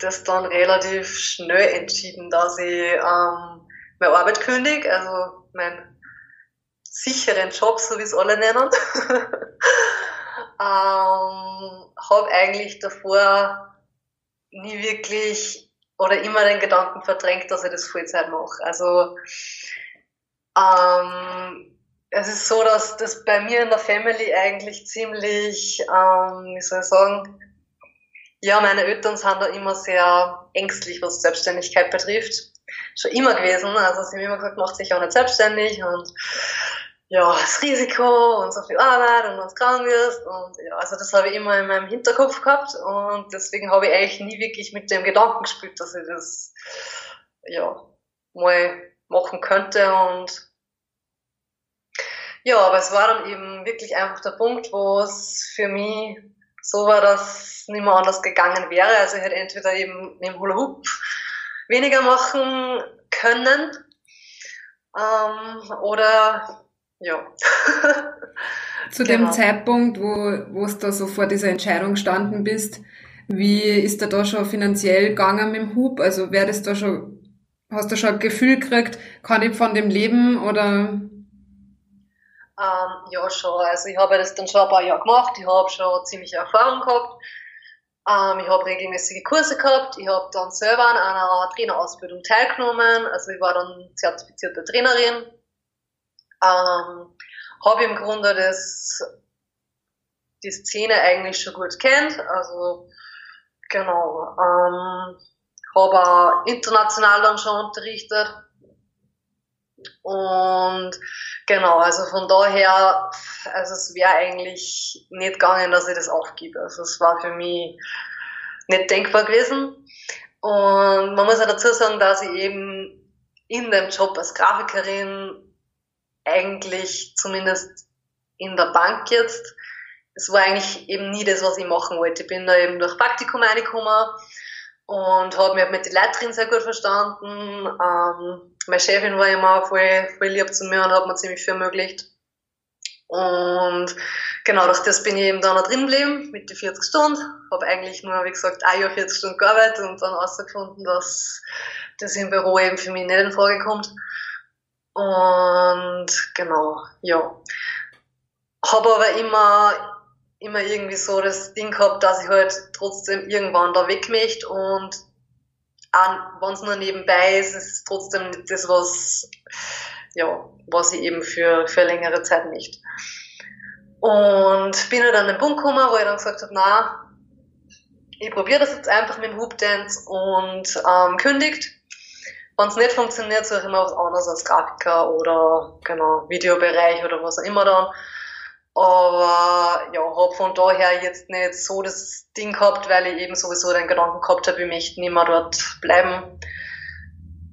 das dann relativ schnell entschieden, dass ich ähm, meine Arbeit kündige, also meinen sicheren Job, so wie es alle nennen. <laughs> ähm, habe eigentlich davor nie wirklich oder immer den Gedanken verdrängt, dass ich das Vollzeit mache. Also ähm, es ist so, dass das bei mir in der Family eigentlich ziemlich, ähm, wie soll ich sagen, ja, meine Eltern sind da immer sehr ängstlich, was Selbstständigkeit betrifft. Schon immer gewesen. Also sie haben immer gesagt, macht sich auch nicht selbstständig und ja, das Risiko und so viel Arbeit und wenn du krank wirst und ja, also das habe ich immer in meinem Hinterkopf gehabt und deswegen habe ich eigentlich nie wirklich mit dem Gedanken gespielt, dass ich das ja mal machen könnte und ja, aber es war dann eben wirklich einfach der Punkt, wo es für mich so war, dass nicht mehr anders gegangen wäre. Also ich hätte entweder eben mit dem Hula Hoop weniger machen können ähm, oder ja. <laughs> Zu genau. dem Zeitpunkt, wo wo es da so vor dieser Entscheidung gestanden bist, wie ist da da schon finanziell gegangen mit dem Hub? Also wäre das da schon, hast du schon ein Gefühl gekriegt, kann ich von dem leben oder ähm, ja, schon. Also ich habe das dann schon ein paar Jahre gemacht. Ich habe schon ziemlich Erfahrung gehabt. Ähm, ich habe regelmäßige Kurse gehabt. Ich habe dann selber an einer Trainerausbildung teilgenommen. Also ich war dann zertifizierte Trainerin. Ähm, habe im Grunde das, die Szene eigentlich schon gut kennt. Also genau. Ähm, habe international dann schon unterrichtet. Und genau, also von daher, also es wäre eigentlich nicht gegangen, dass ich das aufgebe. Also es war für mich nicht denkbar gewesen. Und man muss ja dazu sagen, dass ich eben in dem Job als Grafikerin eigentlich zumindest in der Bank jetzt, es war eigentlich eben nie das, was ich machen wollte. Ich bin da eben durch Praktikum reingekommen und habe mich mit den Leitern sehr gut verstanden. Ähm, meine Chefin war immer voll, voll lieb zu mir und hat mir ziemlich viel ermöglicht. Und genau, durch das bin ich eben da noch drin geblieben, mit den 40 Stunden. Habe eigentlich nur, wie gesagt, ein Jahr 40 Stunden gearbeitet und dann herausgefunden, dass das im Büro eben für mich nicht in Frage kommt. Und genau, ja. Habe aber immer immer irgendwie so das Ding gehabt, dass ich halt trotzdem irgendwann da weg möchte und wenn es nur nebenbei ist, ist es trotzdem das, was, ja, was ich eben für, für längere Zeit nicht. Und bin halt an den Punkt gekommen, wo ich dann gesagt habe, na, ich probiere das jetzt einfach mit dem Hoop Dance und ähm, kündigt. Wenn es nicht funktioniert, suche ich mir was anderes als Grafiker oder genau Videobereich oder was auch immer dann. Aber ja, habe von daher jetzt nicht so das Ding gehabt, weil ich eben sowieso den Gedanken gehabt habe, ich möchte nicht mehr dort bleiben.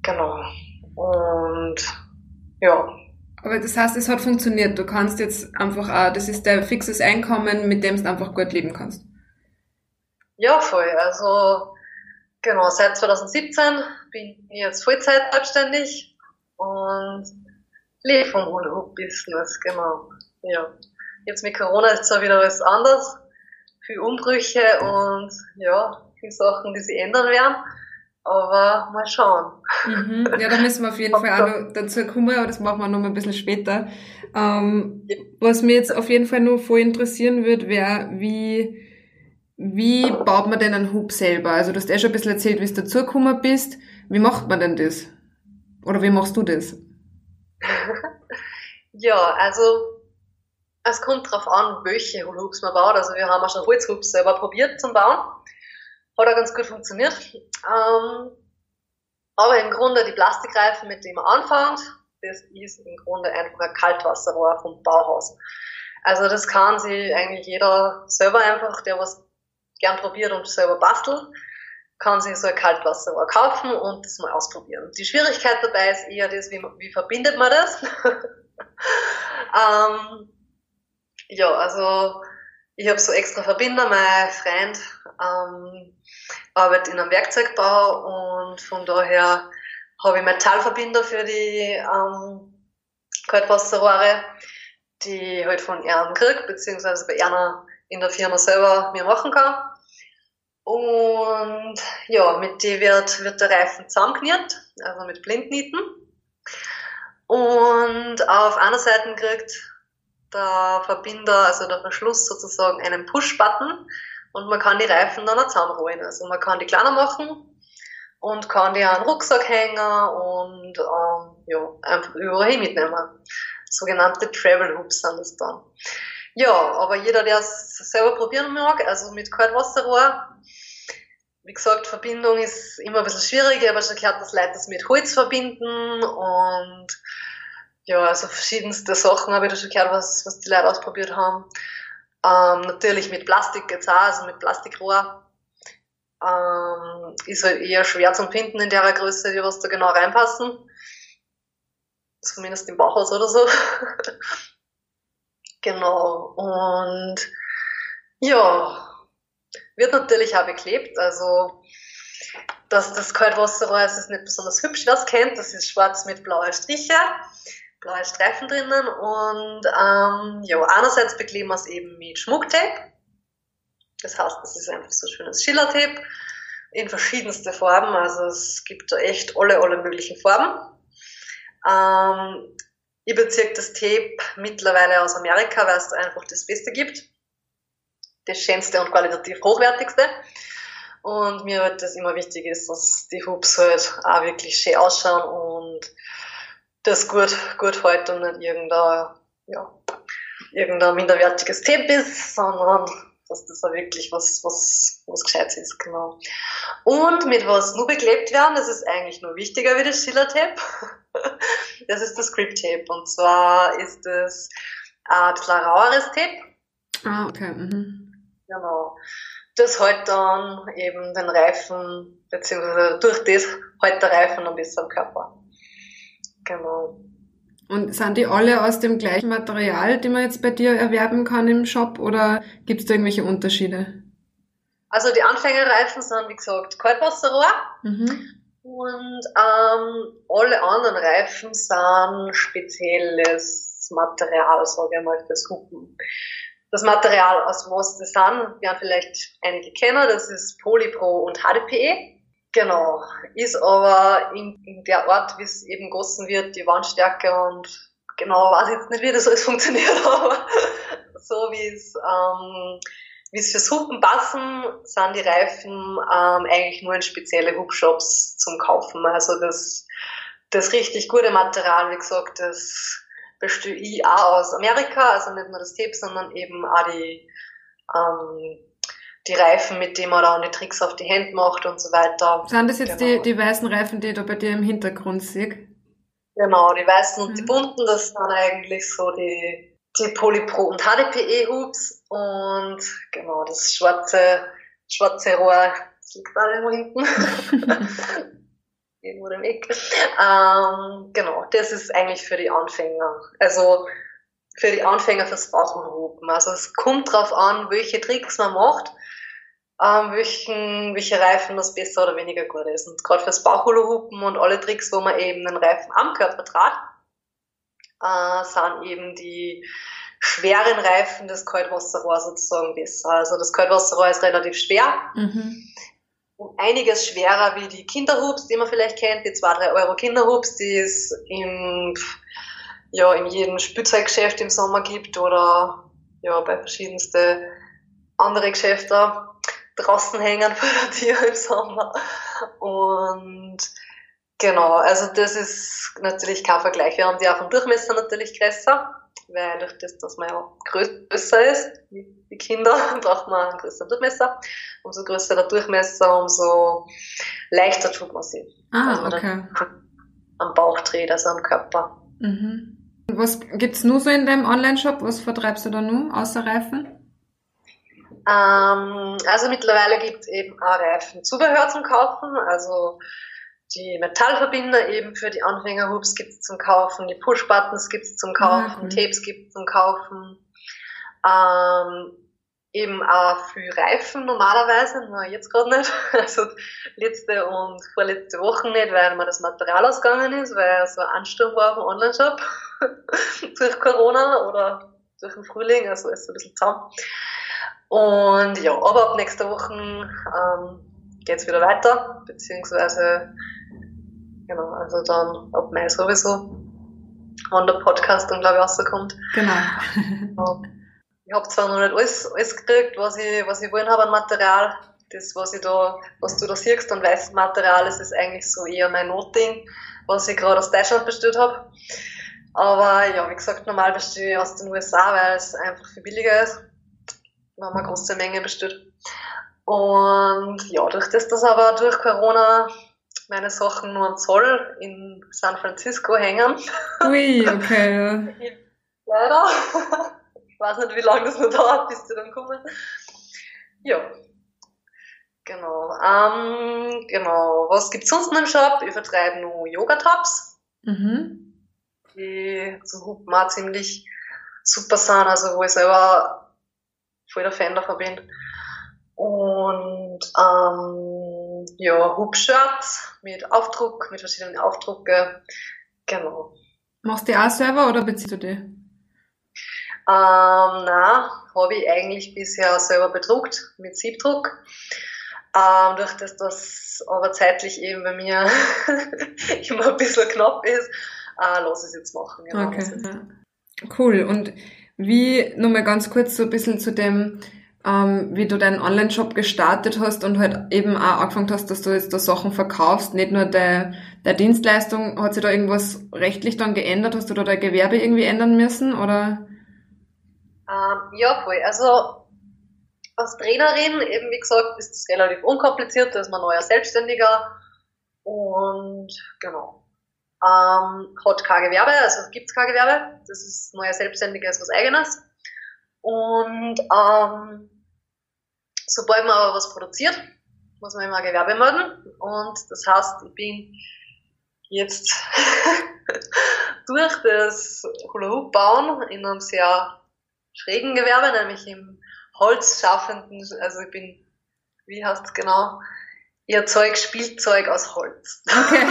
Genau. Und ja. Aber das heißt, es hat funktioniert. Du kannst jetzt einfach auch, das ist dein fixes Einkommen, mit dem du einfach gut leben kannst. Ja, voll. Also, genau, seit 2017 bin ich jetzt Vollzeit selbstständig und lebe vom Hula Hoop Business, genau. Ja. Jetzt mit Corona ist zwar wieder alles anders, viel Umbrüche und ja, viele Sachen, die sich ändern werden. Aber mal schauen. Mhm. Ja, da müssen wir auf jeden Fall auch noch dazu kommen, aber das machen wir noch mal ein bisschen später. Ähm, ja. Was mir jetzt auf jeden Fall nur voll interessieren wird, wäre, wie, wie baut man denn einen Hub selber? Also du hast eh schon ein bisschen erzählt, wie du dazugekommen bist. Wie macht man denn das? Oder wie machst du das? <laughs> ja, also es kommt darauf an, welche Hula-Hoops man baut. Also wir haben auch schon Holzhoops selber probiert zum Bauen. Hat auch ganz gut funktioniert. Ähm, aber im Grunde die Plastikreifen, mit denen man anfängt, das ist im Grunde einfach ein Kaltwasserrohr vom Bauhaus. Also das kann sich eigentlich jeder selber einfach, der was gern probiert und selber bastelt, kann sich so ein Kaltwasserrohr kaufen und das mal ausprobieren. Die Schwierigkeit dabei ist eher das, wie, wie verbindet man das? <laughs> ähm, ja, also ich habe so extra Verbinder. Mein Freund ähm, arbeitet in einem Werkzeugbau und von daher habe ich Metallverbinder für die ähm, Kaltwasserrohre, die ich halt von Erna kriege, beziehungsweise bei Erna in der Firma selber mir machen kann. Und ja, mit die wird, wird der Reifen zusammenkniert, also mit Blindnieten. Und auf einer Seite kriegt der Verbinder, also der Verschluss sozusagen einen Push-Button und man kann die Reifen dann auch zusammenrollen. Also man kann die kleiner machen und kann die an den Rucksack hängen und ähm, ja, einfach überall hin mitnehmen. Sogenannte Travel Hoops sind das dann. Ja, aber jeder, der es selber probieren mag, also mit Kaltwasserrohr, wie gesagt, Verbindung ist immer ein bisschen schwierig. Habe schon gehört, dass Leute das mit Holz verbinden und ja, also verschiedenste Sachen habe ich da schon gehört, was, was die Leute ausprobiert haben. Ähm, natürlich mit Plastik jetzt auch, also mit Plastikrohr. Ähm, ist halt eher schwer zu finden in der Größe, die was da genau reinpassen. Zumindest im Bauhaus oder so. <laughs> genau. Und ja, wird natürlich auch beklebt. Also dass das Kaltwasserrohr ist nicht besonders hübsch, wer es kennt. Das ist schwarz mit blauen Strichen blaue Streifen drinnen und ähm, ja, einerseits bekleben wir es eben mit Schmucktape. Das heißt, das ist einfach so schönes Schillertape in verschiedenste Farben, also es gibt da echt alle, alle möglichen Farben. Ähm, ich beziehe das Tape mittlerweile aus Amerika, weil es einfach das Beste gibt. Das schönste und qualitativ hochwertigste. Und mir wird das immer wichtig ist, dass die Hoops halt auch wirklich schön ausschauen und das gut, gut hält und nicht irgendein, ja, irgendein minderwertiges Tape ist, sondern dass das auch wirklich was, was, was Gescheites ist, genau. Und mit was nur beklebt werden, das ist eigentlich nur wichtiger wie das Schiller-Tape. <laughs> das ist das Grip-Tape. Und zwar ist das ein bisschen raueres Tape. Ah, okay. Mhm. Genau. Das hält dann eben den Reifen, beziehungsweise durch das hält der Reifen ein bisschen am Körper. Genau. Und sind die alle aus dem gleichen Material, die man jetzt bei dir erwerben kann im Shop oder gibt es da irgendwelche Unterschiede? Also die Anfängerreifen sind wie gesagt Kaltwasserrohr mhm. und ähm, alle anderen Reifen sind spezielles Material, sage ich mal, fürs Hupen. Das Material, aus was das sind, werden vielleicht einige kennen, das ist Polypro und HDPE. Genau, ist aber in, in der Art, wie es eben gossen wird, die Wandstärke und genau weiß jetzt nicht, wie das alles <laughs> funktioniert, aber so wie es ähm, wie es fürs Hupen passen, sind die Reifen ähm, eigentlich nur in spezielle Hubshops zum Kaufen. Also das, das richtig gute Material, wie gesagt, das bestelle ich auch aus Amerika, also nicht nur das Tape, sondern eben auch die ähm, die Reifen, mit denen man dann die Tricks auf die Hände macht und so weiter. Sind das jetzt genau. die, die weißen Reifen, die ich da bei dir im Hintergrund sehe? Genau, die weißen und mhm. die bunten, das sind eigentlich so die, die Polypro und HDPE-Hubs und genau, das schwarze, schwarze Rohr, das liegt da irgendwo hinten. <laughs> irgendwo im Eck. Ähm, genau, das ist eigentlich für die Anfänger. Also für die Anfänger fürs Bauchhupen. Also es kommt drauf an, welche Tricks man macht ähm, welchen, welche Reifen das besser oder weniger gut ist. Und gerade fürs Bauchhula-Hupen und alle Tricks, wo man eben den Reifen am Körper tragt, äh, sind eben die schweren Reifen des Kaltwasserrohr sozusagen besser. Also das Kaltwasserrohr ist relativ schwer. Mhm. Um einiges schwerer wie die Kinderhubs, die man vielleicht kennt, die 2-3 Euro Kinderhubs, die es im, ja, in jedem Spielzeuggeschäft im Sommer gibt oder ja, bei verschiedensten andere Geschäfte draußen hängen vor der Tür im Sommer. Und genau, also das ist natürlich kein Vergleich. Wir haben die auch vom Durchmesser natürlich größer, weil durch das, dass man ja größer ist, wie Kinder, <laughs> braucht man einen größeren Durchmesser. Umso größer der Durchmesser, umso leichter tut man sie. Ah, okay. Am Bauch dreht, also am Körper. Mhm. Was gibt's nur so in deinem Online-Shop? Was vertreibst du da nur, außer Reifen? Ähm, also mittlerweile gibt es eben auch Reifenzubehör zum Kaufen, also die Metallverbinder eben für die Anfängerhubs gibt es zum Kaufen, die Push-Buttons gibt es zum Kaufen, ah, cool. Tapes gibt es zum Kaufen. Ähm, eben auch für Reifen normalerweise, nur jetzt gerade nicht. <laughs> Also letzte und vorletzte Woche nicht, weil mir das Material ausgegangen ist, weil so ein Ansturm war auf dem Online-Shop <laughs> durch Corona oder durch den Frühling, also ist so ein bisschen zusammen. Und ja, aber ab nächster Woche ähm, geht es wieder weiter, beziehungsweise genau, also dann ab Mai sowieso, wann der Podcast dann glaube ich rauskommt. Genau. <laughs> ich habe zwar noch nicht alles, alles gekriegt, was ich, was ich wollen habe an Material. Das, was ich da, was du da siehst, an weißes Material, das ist eigentlich so eher mein Notding, was ich gerade aus Deutschland bestellt habe. Aber ja, wie gesagt, normal bestelle ich aus den USA, weil es einfach viel billiger ist wir haben eine große Menge bestellt. Und ja, durch das, dass aber durch Corona meine Sachen nur am Zoll in San Francisco hängen. Ui, <laughs> okay. Leider. Ich weiß nicht, wie lange das noch dauert, bis sie dann kommen. Ja. Genau. Ähm, genau. Was gibt's sonst noch im Shop? Ich vertreibe nur Yoga-Tops. Mhm. Die zu Hupen auch ziemlich super sind, also wo ich selber voll der Fan davon bin. Und ähm, ja, Hubshirts mit Aufdruck, mit verschiedenen Aufdrucken. Genau. Machst du die auch selber oder beziehst du die? Ähm, na, habe ich eigentlich bisher selber bedruckt mit Siebdruck. Ähm, durch das das aber zeitlich eben bei mir <laughs> immer ein bisschen knapp ist, äh, lasse ich es jetzt machen. Genau. Okay. Cool. Und wie, nur mal ganz kurz so ein bisschen zu dem, ähm, wie du deinen Online-Shop gestartet hast und halt eben auch angefangen hast, dass du jetzt da Sachen verkaufst, nicht nur der, der Dienstleistung. Hat sich da irgendwas rechtlich dann geändert? Hast du da dein Gewerbe irgendwie ändern müssen oder? Ähm, ja, voll. Also als Trainerin, eben wie gesagt, ist es relativ unkompliziert, da ist man neuer Selbstständiger und genau. Ähm, hat kein Gewerbe, also gibt es kein Gewerbe. Das ist neuer Selbstständiger ist was eigenes. Und ähm, sobald man aber was produziert, muss man immer Gewerbe melden. Und das heißt, ich bin jetzt <laughs> durch das Hula Hoop bauen in einem sehr schrägen Gewerbe, nämlich im Holzschaffenden, also ich bin, wie heißt es genau, ihr Zeug, Spielzeug aus Holz. Okay.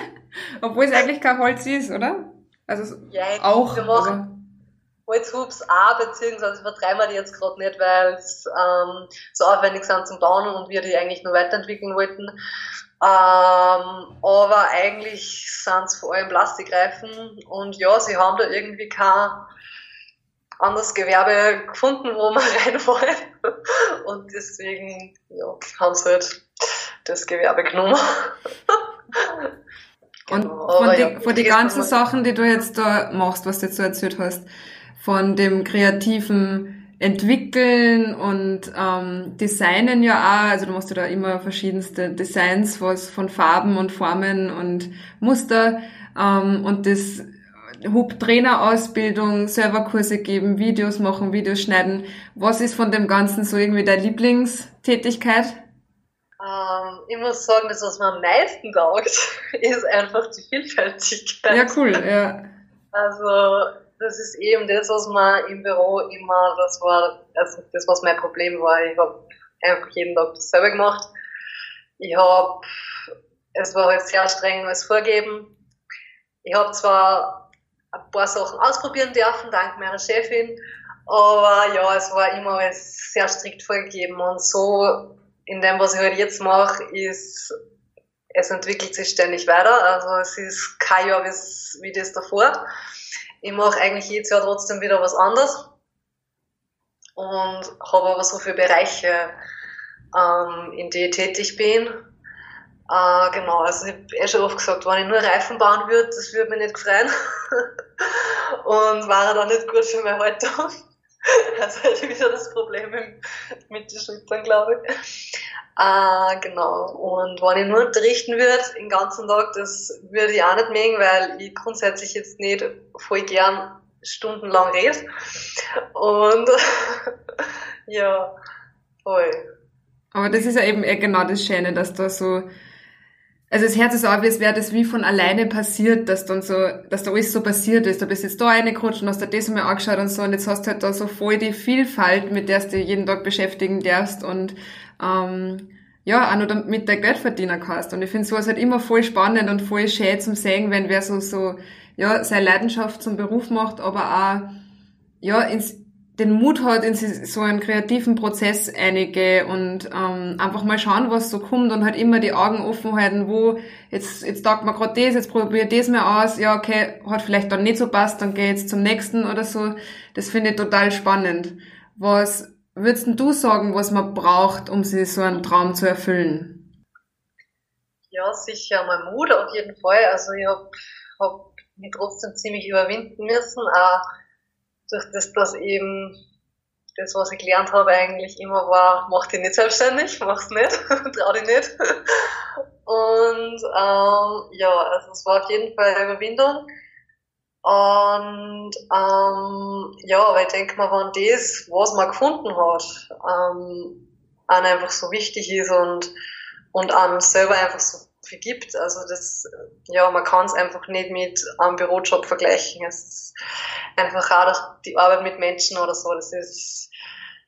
<laughs> Obwohl es eigentlich kein Holz ist, oder? Also ja, auch. Wir machen Holzhubs auch, beziehungsweise vertreiben wir die jetzt gerade nicht, weil es ähm, so aufwendig sind zum Bauen und wir die eigentlich nur weiterentwickeln wollten. Ähm, aber eigentlich sind es vor allem Plastikreifen und ja, sie haben da irgendwie kein anderes Gewerbe gefunden, wo man <laughs> rein wollen. Und deswegen ja, haben sie halt das Gewerbe genommen. <laughs> Und genau. von, die, ja, von den ganzen Sachen, die du jetzt da machst, was du jetzt so erzählt hast, von dem kreativen Entwickeln und ähm, Designen ja auch, also du machst ja da immer verschiedenste Designs, was von Farben und Formen und Muster ähm, und das Hub-Trainer-Ausbildung, Serverkurse geben, Videos machen, Videos schneiden. Was ist von dem Ganzen so irgendwie deine Lieblingstätigkeit? Ähm, ich muss sagen, das, was mir am meisten taugt, <laughs> ist einfach die Vielfältigkeit. Ja, cool, ja. <laughs> Also, das ist eben das, was man im Büro immer, das war, also das, was mein Problem war. Ich habe einfach jeden Tag dasselbe gemacht. Ich habe, es war halt sehr streng als Vorgeben. Ich habe zwar ein paar Sachen ausprobieren dürfen, dank meiner Chefin, aber ja, es war immer alles sehr strikt vorgegeben und so in dem, was ich halt jetzt mache, ist, es entwickelt sich ständig weiter. Also es ist kein Jahr wie, das davor. Ich mache eigentlich jedes Jahr trotzdem wieder was anderes und habe aber so viele Bereiche, ähm, in die ich tätig bin. Äh, genau, also ich habe eh schon oft gesagt, wenn ich nur Reifen bauen würde, das würde mich nicht freuen. <laughs> und war dann nicht gut für meine Haltung. <laughs> Also hätte ich wieder das Problem mit den Schultern, glaube ich. Äh, genau. Und wenn ich nur unterrichten würde, den ganzen Tag, das würde ich auch nicht mögen, weil ich grundsätzlich jetzt nicht voll gern stundenlang rede. Und <laughs> ja, voll. Aber das ist ja eben genau das Schöne, dass da so, also das Herz ist auch, als wäre das wie von alleine passiert, dass dann so, dass da alles so passiert ist. Du bist jetzt da reingerutscht und hast dir das mal angeschaut und so und jetzt hast du halt da so voll die Vielfalt, mit der du jeden Tag beschäftigen darfst und ähm, ja, auch noch mit der Geld verdienen kannst. Und ich finde sowas halt immer voll spannend und voll schön zum sehen, wenn wer so, so, ja, seine Leidenschaft zum Beruf macht, aber auch, ja, ins, den Mut hat, in so einen kreativen Prozess einige und ähm, einfach mal schauen, was so kommt und halt immer die Augen offen halten, wo jetzt, jetzt taugt man gerade das, jetzt probier das mal aus, ja, okay, hat vielleicht dann nicht so passt, dann geh jetzt zum nächsten oder so. Das finde ich total spannend. Was würdest du sagen, was man braucht, um sich so einen Traum zu erfüllen? Ja, sicher mein Mut auf jeden Fall. Also ich habe hab mich trotzdem ziemlich überwinden müssen, auch durch das, dass eben das, was ich gelernt habe, eigentlich immer war, mach dich nicht selbstständig, mach's nicht, <laughs> trau dich nicht. Und ähm, ja, also es war auf jeden Fall eine Überwindung. Und ähm, ja, aber ich denke mal, wenn das, was man gefunden hat, ähm, einem einfach so wichtig ist und, und einem selber einfach so viel gibt, also das, ja, man kann es einfach nicht mit einem Bürojob vergleichen. Es ist einfach auch die Arbeit mit Menschen oder so, das ist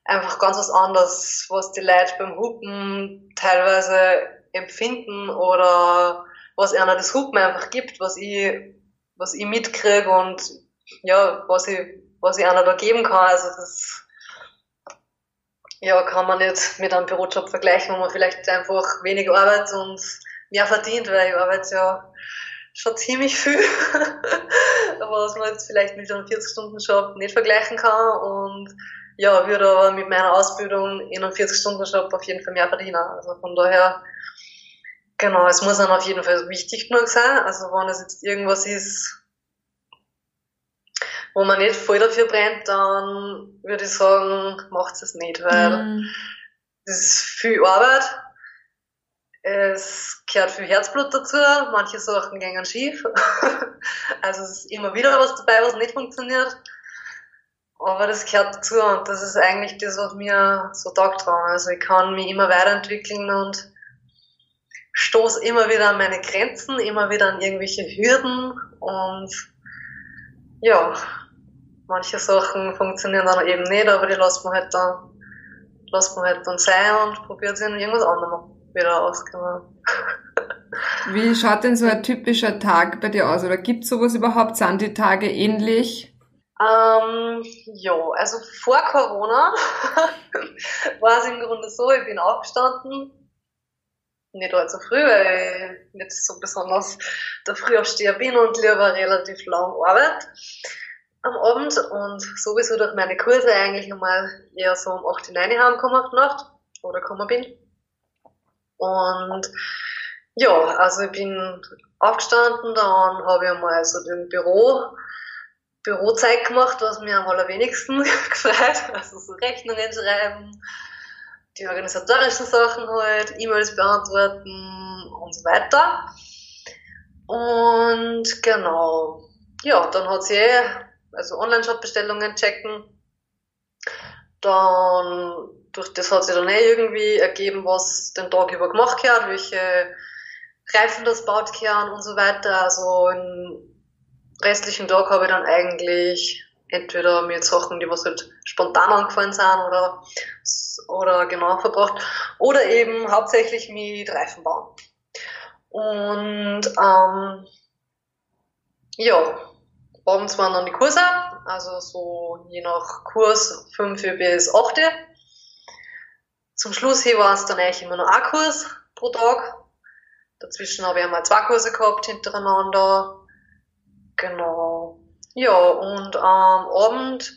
einfach ganz was anderes, was die Leute beim Hupen teilweise empfinden oder was einer das Hupen einfach gibt, was ich was ich mitkriege und ja, was ich, was ich einer da geben kann. Also das ja, kann man nicht mit einem Bürojob vergleichen, wo man vielleicht einfach weniger arbeitet und mehr verdient, weil ich arbeite ja schon ziemlich viel, <laughs> was man jetzt vielleicht mit einem 40-Stunden-Job nicht vergleichen kann und ja, würde aber mit meiner Ausbildung in einem 40-Stunden-Job auf jeden Fall mehr verdienen. Also von daher Genau, es muss dann auf jeden Fall wichtig genug sein. Also wenn es jetzt irgendwas ist, wo man nicht voll dafür brennt, dann würde ich sagen, macht es nicht, weil mhm. das ist viel Arbeit. Es gehört viel Herzblut dazu, manche Sachen gehen schief. <laughs> also es ist immer wieder was dabei, was nicht funktioniert. Aber das gehört dazu und das ist eigentlich das, was mir so taugt dran. Also ich kann mich immer weiterentwickeln und stoße immer wieder an meine Grenzen, immer wieder an irgendwelche Hürden und ja, manche Sachen funktionieren dann eben nicht, aber die lässt man halt dann, lässt man halt dann sein und probiert sich irgendwas anderem wieder aus, genau. Wie schaut denn so ein typischer Tag bei dir aus? Oder gibt es sowas überhaupt? Sind die Tage ähnlich? Ähm, ja, also vor Corona <laughs> war es im Grunde so, ich bin aufgestanden, nicht allzu früh, weil ich nicht so besonders der Frühaufsteher bin und lieber relativ lang arbeite am Abend und sowieso durch meine Kurse eigentlich einmal eher so um 8, 9 heimgekommen auf die Nacht oder gekommen bin. Und ja, also ich bin aufgestanden, dann habe ich einmal so den Büro, Bürozeit gemacht, was mir am allerwenigsten <laughs> gefreut, also so Rechnungen schreiben, die organisatorischen Sachen halt, E-Mails beantworten und so weiter. Und genau, ja, dann hat sie eh, also Online-Shop-Bestellungen checken. Dann, durch das hat sich dann eh irgendwie ergeben, was den Tag über gemacht hat, welche Reifen das baut gehören und so weiter. Also im restlichen Tag habe ich dann eigentlich entweder mit Sachen, die was halt spontan angefallen sind oder oder genau verbracht. Oder eben hauptsächlich mit Reifen bauen. Und ähm, ja, abends waren dann die Kurse, also so je nach Kurs 5 bis 8. Zum Schluss hier war es dann eigentlich immer nur ein Kurs pro Tag. Dazwischen habe ich einmal zwei Kurse gehabt hintereinander. Genau. Ja, und am Abend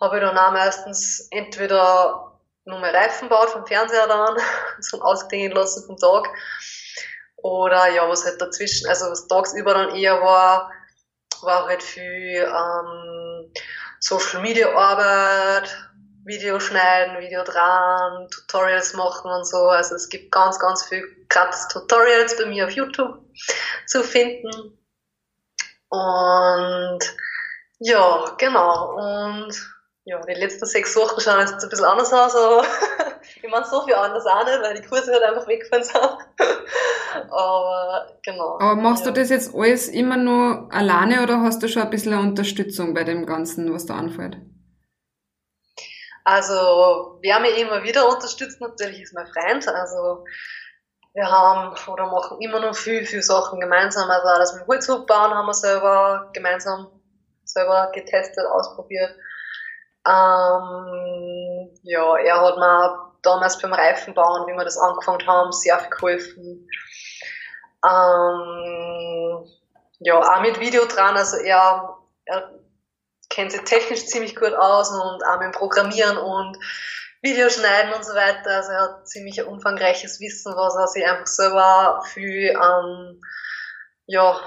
habe ich dann auch meistens entweder nur mehr Reifen baut vom Fernseher dann, zum Ausklingen lassen vom Tag. Oder ja, was halt dazwischen, also was tagsüber dann eher war, war halt viel ähm, Social Media Arbeit, Video schneiden, Video dran, Tutorials machen und so. Also es gibt ganz, ganz viel gratis Tutorials bei mir auf YouTube zu finden. Und ja, genau. Und ja, die letzten sechs Wochen schauen jetzt ein bisschen anders aus, aber <laughs> ich meine so viel anders auch nicht, weil die Kurse halt einfach weggefahren sind. <laughs> aber genau. Aber machst ja. du das jetzt alles immer nur alleine oder hast du schon ein bisschen Unterstützung bei dem Ganzen, was da anfällt? Also, wer mich immer wieder unterstützt, natürlich ist mein Freund. Also, wir haben oder machen immer noch viel, viel Sachen gemeinsam. Also, das mit dem Holzhub bauen haben wir selber gemeinsam selber getestet, ausprobiert. Ähm, ja, er hat mir damals beim Reifenbauen, wie wir das angefangen haben, sehr viel geholfen. Ähm, ja, auch mit Video dran, also er, er kennt sich technisch ziemlich gut aus und auch mit Programmieren und Videoschneiden und so weiter. Also er hat ziemlich umfangreiches Wissen, was er sich einfach selber viel, ähm, ja,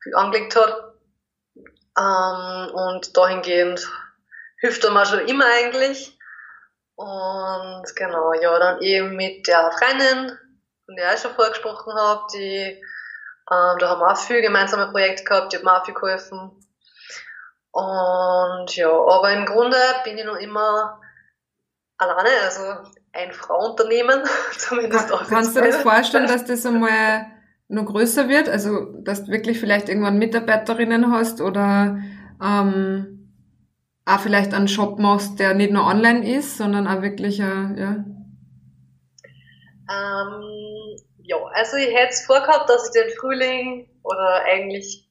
viel angelegt hat. Ähm, und dahingehend hilft er mir schon immer eigentlich. Und genau, ja, dann eben mit der Freundin, von der ich schon vorgesprochen habe, die, ähm, da haben wir auch viel gemeinsame Projekte gehabt, die haben mir auch viel geholfen. Und ja, aber im Grunde bin ich noch immer alleine, also ein Frauenunternehmen, <laughs> zumindest Kann, Kannst du dir das vorstellen, dass das einmal noch größer wird? Also, dass du wirklich vielleicht irgendwann Mitarbeiterinnen hast oder ähm, auch vielleicht einen Shop machst, der nicht nur online ist, sondern auch wirklich, äh, ja? Ähm, ja, also ich hätte es vorgehabt, dass ich den Frühling oder eigentlich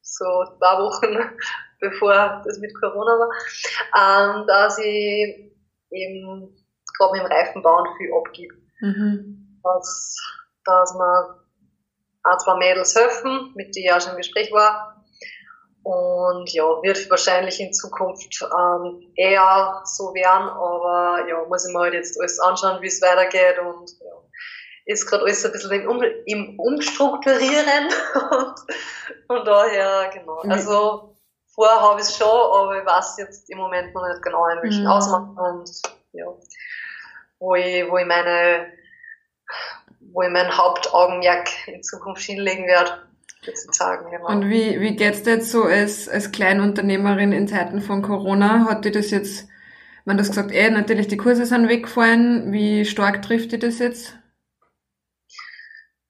so zwei Wochen bevor das mit Corona war, ähm, dass ich eben gerade mit dem Reifenbauen viel abgebe. Mhm. Dass, dass man auch zwei Mädels helfen, mit denen ich auch schon im Gespräch war, und ja, wird wahrscheinlich in Zukunft ähm, eher so werden, aber ja, muss ich mal halt jetzt alles anschauen, wie es weitergeht und ja, ist gerade alles ein bisschen im, um, im Umstrukturieren <laughs> und von daher, genau. Mhm. Also vorher habe ich es schon, aber ich weiß jetzt im Moment noch nicht genau, in welchen mhm. Ausmaß und ja, wo ich, wo ich meine, wo ich mein Hauptaugenmerk in Zukunft hinlegen werde sozusagen. Genau. Und wie, wie geht's dir jetzt so als, als Kleinunternehmerin in Zeiten von Corona? Hat dir das jetzt, man das gesagt, eh, natürlich die Kurse sind weggefallen. Wie stark trifft dir das jetzt?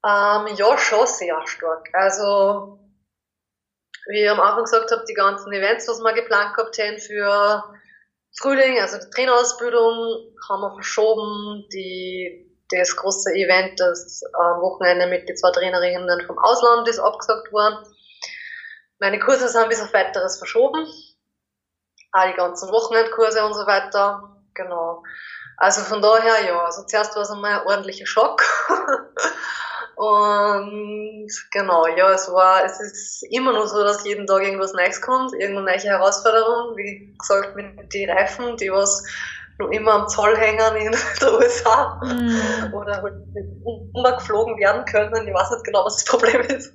Ähm, ja, schon sehr stark. Also, wie ich am Anfang gesagt habe, die ganzen Events, was wir geplant gehabt haben für Frühling, also die Trainerausbildung, haben wir verschoben, die das große Event, das am Wochenende mit den zwei Trainerinnen vom Ausland ist abgesagt worden. Meine Kurse sind bis auf weiteres verschoben. Auch die ganzen Wochenendkurse und so weiter. Genau. Also von daher, ja, also zuerst war es einmal ein ordentlicher Schock. <laughs> und genau, ja, es war, es ist immer nur so, dass jeden Tag irgendwas Neues kommt, irgendeine neue Herausforderung, wie gesagt, mit den Reifen, die was noch immer am Zoll hängen in <laughs> der USA mhm. oder halt umgeflogen werden können. Ich weiß nicht genau, was das Problem ist.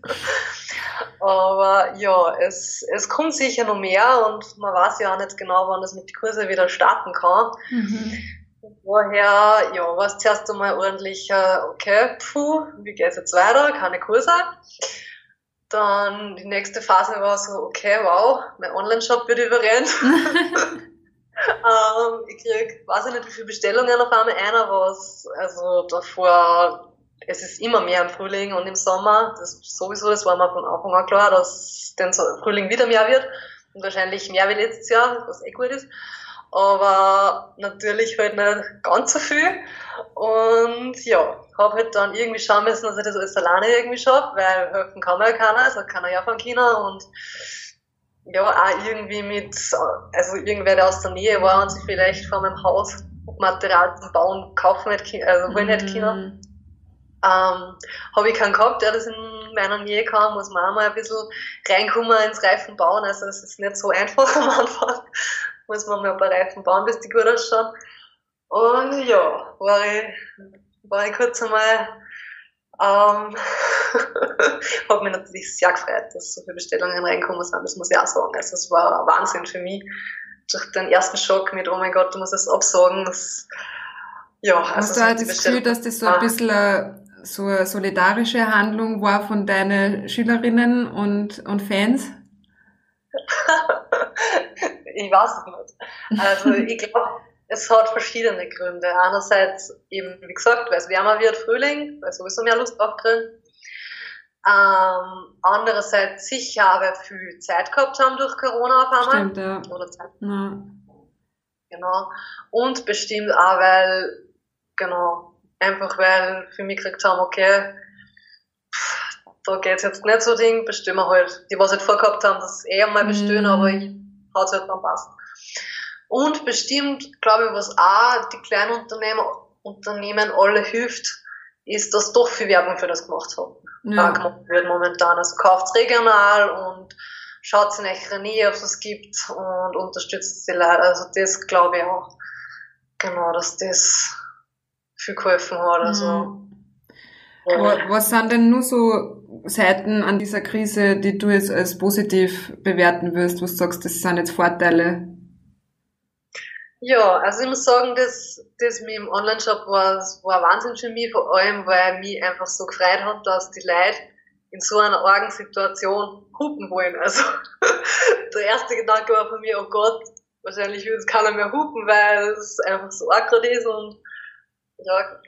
Aber ja, es, es kommt sicher noch mehr und man weiß ja auch nicht genau, wann das mit den Kursen wieder starten kann. Mhm. Vorher, ja, war es zuerst einmal ordentlich, okay, puh, wie geht's jetzt weiter? Keine Kurse. Dann die nächste Phase war so, okay, wow, mein Online-Shop wird überrennt. <laughs> <laughs> ähm, ich krieg, weiß ich nicht, wie viele Bestellungen auf einmal einer was. Also davor, es ist immer mehr im Frühling und im Sommer. Das sowieso, das war mir von Anfang an klar, dass den Frühling wieder mehr wird und wahrscheinlich mehr wie letztes Jahr, was eh gut ist. Aber natürlich halt nicht ganz so viel. Und ja, habe halt dann irgendwie schauen müssen, dass ich das alles alleine irgendwie schaffe, weil helfen kann mir ja keiner, also kann er ja von China und ja, auch irgendwie mit, also irgendwer, der aus der Nähe war und sich vielleicht vor meinem Haus Material zum Bauen kaufen hätte, also wollen hätte können. Mhm. Ähm, habe ich keinen gehabt, der das in meiner Nähe kam, muss man auch mal ein bisschen reinkommen ins Reifen bauen. Also es ist nicht so einfach <laughs> am Anfang. Muss man mal ein paar Reifen bauen, bis die gut ausschauen. Und ja, war ich, war ich kurz einmal, ähm, <laughs> habe mich natürlich sehr gefreut, dass so viele Bestellungen reinkommen sind, das muss ich auch sagen. Also es war Wahnsinn für mich. Durch den ersten Schock mit, oh mein Gott, du musst es absagen, das, ja, also Hast du halt das Gefühl, dass das so ein bisschen so eine solidarische Handlung war von deinen Schülerinnen und, und Fans? <laughs> ich weiß es nicht. Also <laughs> ich glaube, es hat verschiedene Gründe. Einerseits eben, wie gesagt, weil es wärmer wird, Frühling, weil sowieso mehr Lust auf Grillen. Ähm, andererseits sicher, weil viel Zeit gehabt haben durch Corona auf einmal. Stimmt, ja. Oder Zeit. Ja. Genau. Und bestimmt auch, weil, genau, Einfach weil für mich gekriegt haben, okay, da geht's jetzt nicht so Ding, bestimmen halt. Die, was halt vorgehabt haben, das eh einmal bestellen, mm. aber ich halt dann passt. Und bestimmt, glaube ich, was auch die kleinen Unternehmen, Unternehmen alle hilft, ist, dass doch viel Werbung für das gemacht haben. Ja. gemacht wird momentan. Also kauft's regional und schaut in eurer Nähe, ob es was gibt und unterstützt die Leute. Also das glaube ich auch. Genau, dass das viel geholfen hat. Also, mhm. ja. Was sind denn nur so Seiten an dieser Krise, die du jetzt als positiv bewerten wirst, was du sagst, das sind jetzt Vorteile? Ja, also ich muss sagen, das, das mit dem Online-Shop war, war Wahnsinn für mich, vor allem, weil mich einfach so gefreut hat, dass die Leute in so einer argen Situation hupen wollen. Also <laughs> der erste Gedanke war von mir, oh Gott, wahrscheinlich will jetzt keiner mehr hupen, weil es einfach so arg ist und ja.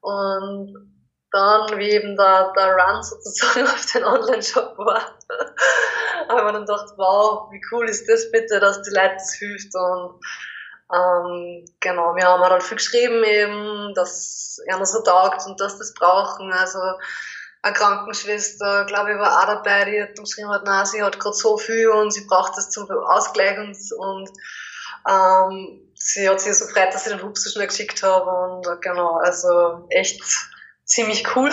Und dann, wie eben der, der Run sozusagen <laughs> auf den Online-Shop war, habe ich dann gedacht, wow, wie cool ist das bitte, dass die Leute das hilft? Und ähm, genau, wir haben dann viel geschrieben eben, dass einer so taugt und dass das brauchen, also eine Krankenschwester, glaube ich, war auch dabei, die hat geschrieben hat, nein, sie hat gerade so viel und sie braucht das zum Ausgleich und, und ähm, sie hat sich so gefreut, dass ich den Hub so schnell geschickt habe und äh, genau, also echt ziemlich cool.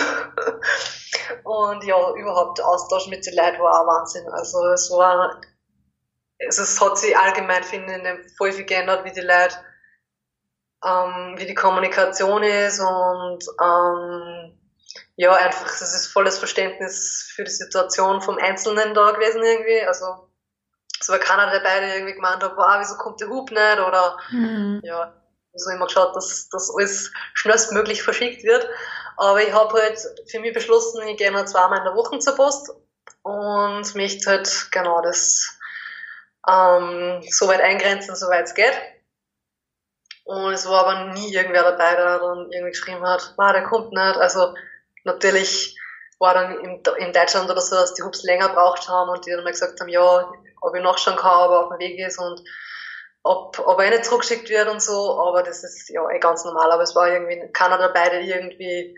<laughs> und ja, überhaupt der Austausch mit den Leuten war auch Wahnsinn. Also es war, also es hat sich allgemein, finde ich, voll viel geändert, wie die Leute, ähm, wie die Kommunikation ist und ähm, ja, einfach, es ist volles Verständnis für die Situation vom Einzelnen da gewesen irgendwie. Also es war keiner dabei, der irgendwie gemeint hat, wow, wieso kommt der Hub nicht? Oder mhm. ja, so immer geschaut, dass das alles schnellstmöglich verschickt wird. Aber ich habe halt für mich beschlossen, ich gehe nur zweimal in der Woche zur Post und möchte halt genau das ähm, so weit eingrenzen, soweit es geht. Und es war aber nie irgendwer dabei, der dann irgendwie geschrieben hat, ah, der kommt nicht. Also natürlich war dann in, in Deutschland oder so, dass die Hubs länger braucht haben und die dann mal gesagt haben, ja, ob ich nachschauen kann, ob er auf dem Weg ist und ob, ob er nicht zurückgeschickt wird und so, aber das ist ja eh ganz normal, aber es war irgendwie keiner dabei, der irgendwie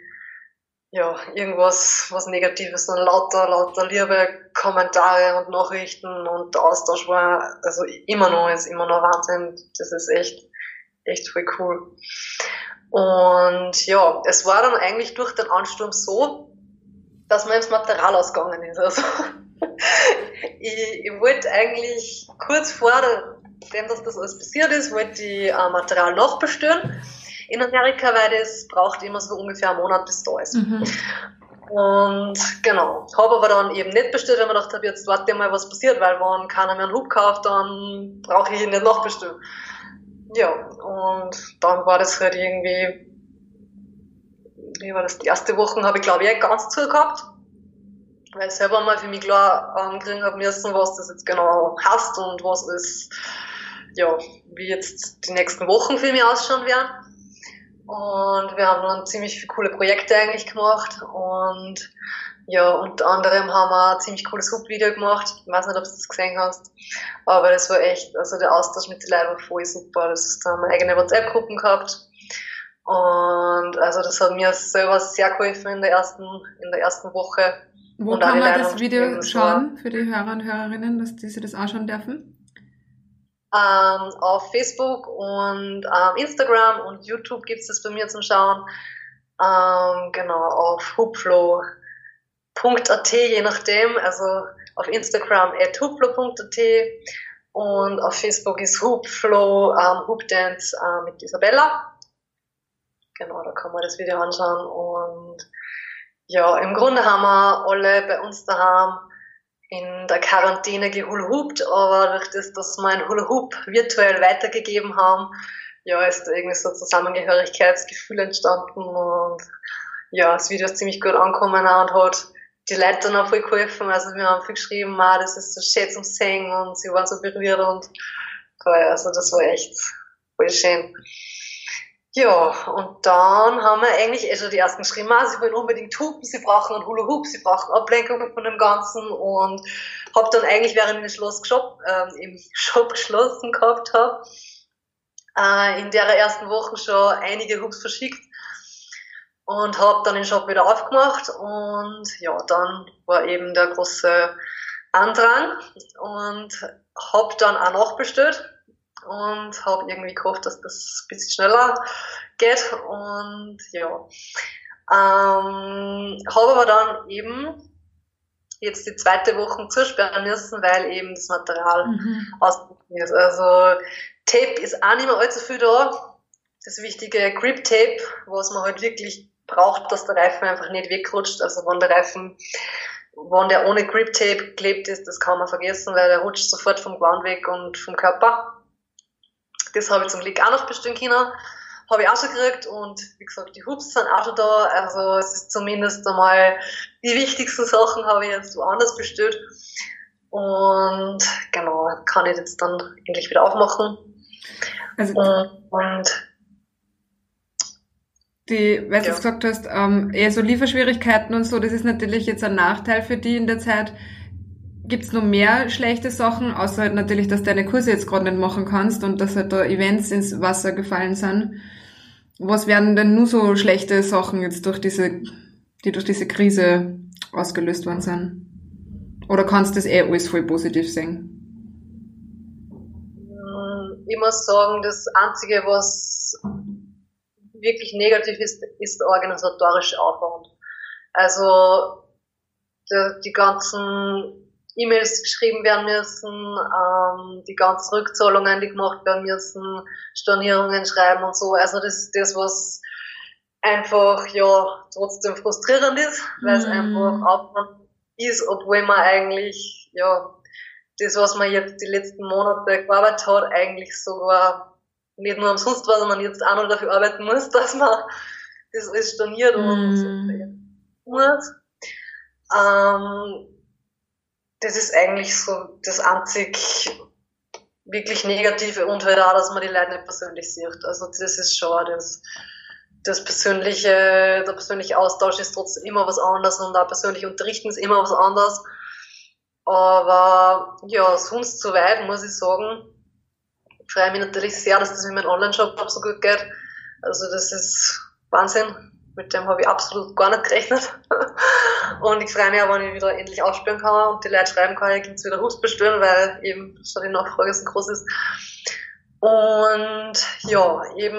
ja, irgendwas, was Negatives, sondern lauter, lauter liebe Kommentare und Nachrichten und der Austausch war, also immer noch, ist immer noch Wahnsinn. Das ist echt, echt voll cool. Und ja, es war dann eigentlich durch den Ansturm so, dass man ins Material ausgegangen ist. Also <laughs> ich, ich wollte eigentlich kurz vor dem, dass das alles passiert ist, wollte ich äh, Material nachbestellen in Amerika, weil das braucht immer so ungefähr einen Monat, bis da ist. Mhm. Und genau, habe aber dann eben nicht bestellt, weil ich mir gedacht habe, jetzt warte mal, was passiert, weil wenn keiner mehr einen Hub kauft, dann brauche ich ihn nicht nachbestellen. Ja, und dann war das halt irgendwie, wie war das, die erste Woche habe ich glaube ich ganz zu gehabt weil ich selber mal für mich klar ankriegen habe müssen, was das jetzt genau heißt und was ist, ja, wie jetzt die nächsten Wochen für mich ausschauen werden. Und wir haben dann ziemlich viele coole Projekte eigentlich gemacht und ja, unter anderem haben wir ein ziemlich cooles Hub-Video gemacht. Ich weiß nicht, ob du das gesehen hast. Aber das war echt, also der Austausch mit den Leuten war voll super. Das, da haben wir eigene WhatsApp-Gruppen gehabt. Und also das hat mir selber sehr geholfen in der ersten, in der ersten Woche. Wo und kann man das Video schauen für die Hörer und Hörerinnen, dass die sich das anschauen dürfen? Ähm, auf Facebook und ähm, Instagram und YouTube gibt es das bei mir zum Schauen. Ähm, genau, auf hubflow.at, je nachdem. Also auf Instagram at hubflow.at und auf Facebook ist hubflow, ähm, hubdance äh, mit Isabella. Genau, da kann man das Video anschauen und ja, im Grunde haben wir alle bei uns daheim in der Quarantäne gehulhupt, aber durch das, dass wir ein Hula Hoop virtuell weitergegeben haben, ja, ist da irgendwie so ein Zusammengehörigkeitsgefühl entstanden und ja, das Video ist ziemlich gut angekommen und hat die Leute dann auch voll geholfen. Also wir haben viel geschrieben, ah, das ist so schön zum Singen und sie waren so berührt und also das war echt voll schön. Ja, und dann haben wir eigentlich schon die ersten geschrieben, sie wollen unbedingt hupen, sie brauchen einen Hula Hoop, sie brauchen Ablenkung von dem Ganzen und habe dann eigentlich, während ich Schloss Shop, ähm, im <laughs> Shop geschlossen gehabt habe, äh, in der ersten Woche schon einige Hoops verschickt und habe dann den Shop wieder aufgemacht und ja, dann war eben der große Andrang und habe dann auch nachbestellt und habe irgendwie gehofft, dass das ein bisschen schneller geht und ja. Ähm, habe aber dann eben jetzt die zweite Woche zusperren müssen, weil eben das Material mhm. ist. Also Tape ist auch nicht mehr allzu viel da. Das wichtige Grip Tape, was man halt wirklich braucht, dass der Reifen einfach nicht wegrutscht. Also wenn der Reifen, wenn der ohne Grip Tape geklebt ist, das kann man vergessen, weil der rutscht sofort vom Ground weg und vom Körper. Das habe ich zum Glück auch noch bestellen können. Habe ich auch schon gekriegt und wie gesagt, die Hubs sind auch schon da. Also es ist zumindest einmal die wichtigsten Sachen habe ich jetzt woanders bestellt. Und genau, kann ich jetzt dann endlich wieder aufmachen. Also, und die, weil du gesagt hast, ähm, eher so Lieferschwierigkeiten und so, das ist natürlich jetzt ein Nachteil für die in der Zeit. Gibt es noch mehr schlechte Sachen, außer halt natürlich, dass deine Kurse jetzt gerade nicht machen kannst und dass halt da Events ins Wasser gefallen sind? Was werden denn nur so schlechte Sachen jetzt durch diese, die durch diese Krise ausgelöst worden sind? Oder kannst du das eh alles voll positiv sehen? Ich muss sagen, das Einzige, was wirklich negativ ist, ist der organisatorische Aufwand. Also die, die ganzen E-Mails geschrieben werden müssen, ähm, die ganzen Rückzahlungen, die gemacht werden müssen, Stornierungen schreiben und so. Also das ist das, was einfach ja trotzdem frustrierend ist, weil es mhm. einfach Aufwand ist, obwohl man eigentlich ja das, was man jetzt die letzten Monate gearbeitet hat, eigentlich sogar nicht nur umsonst war, sondern jetzt auch noch dafür arbeiten muss, <laughs> dass man das alles storniert mm. und muss. Ähm, das ist eigentlich so das einzig wirklich Negative und halt auch, dass man die Leute nicht persönlich sieht. Also das ist schon das, das persönliche, der persönliche Austausch ist trotzdem immer was anderes und auch persönlich unterrichten ist immer was anderes. Aber ja, sonst soweit muss ich sagen, freue mich natürlich sehr, dass das mit meinem Online-Shop so gut geht. Also das ist Wahnsinn. Mit dem habe ich absolut gar nicht gerechnet. <laughs> und ich freue mich auch, wenn ich wieder endlich aufspielen kann und die Leute schreiben kann, ich kann wieder Hust bestellen, weil eben schon die Nachfrage so groß ist. Und ja, eben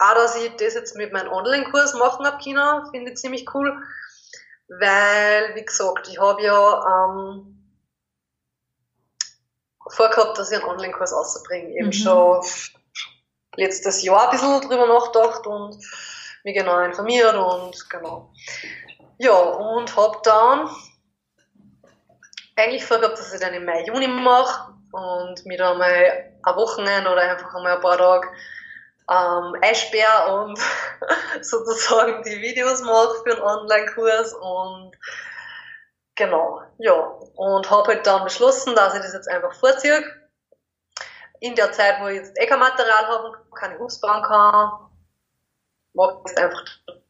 auch, dass ich das jetzt mit meinem Online-Kurs machen habe, China, finde ich ziemlich cool. Weil, wie gesagt, ich habe ja ähm, vorgehabt, dass ich einen Online-Kurs ausbringe. Eben mhm. schon letztes Jahr ein bisschen drüber nachgedacht und mich genau informiert und genau. Ja, und habe dann eigentlich vorgehabt, dass ich dann im Mai, Juni mache und mir dann mal ein Wochenende oder einfach einmal ein paar Tage ähm, einsperre und <laughs> sozusagen die Videos mache für einen Online-Kurs und Genau, ja. Und habe halt dann beschlossen, dass ich das jetzt einfach vorziehe. In der Zeit, wo ich jetzt eh kein Material habe, keine Hubs bauen kann, mache ich jetzt einfach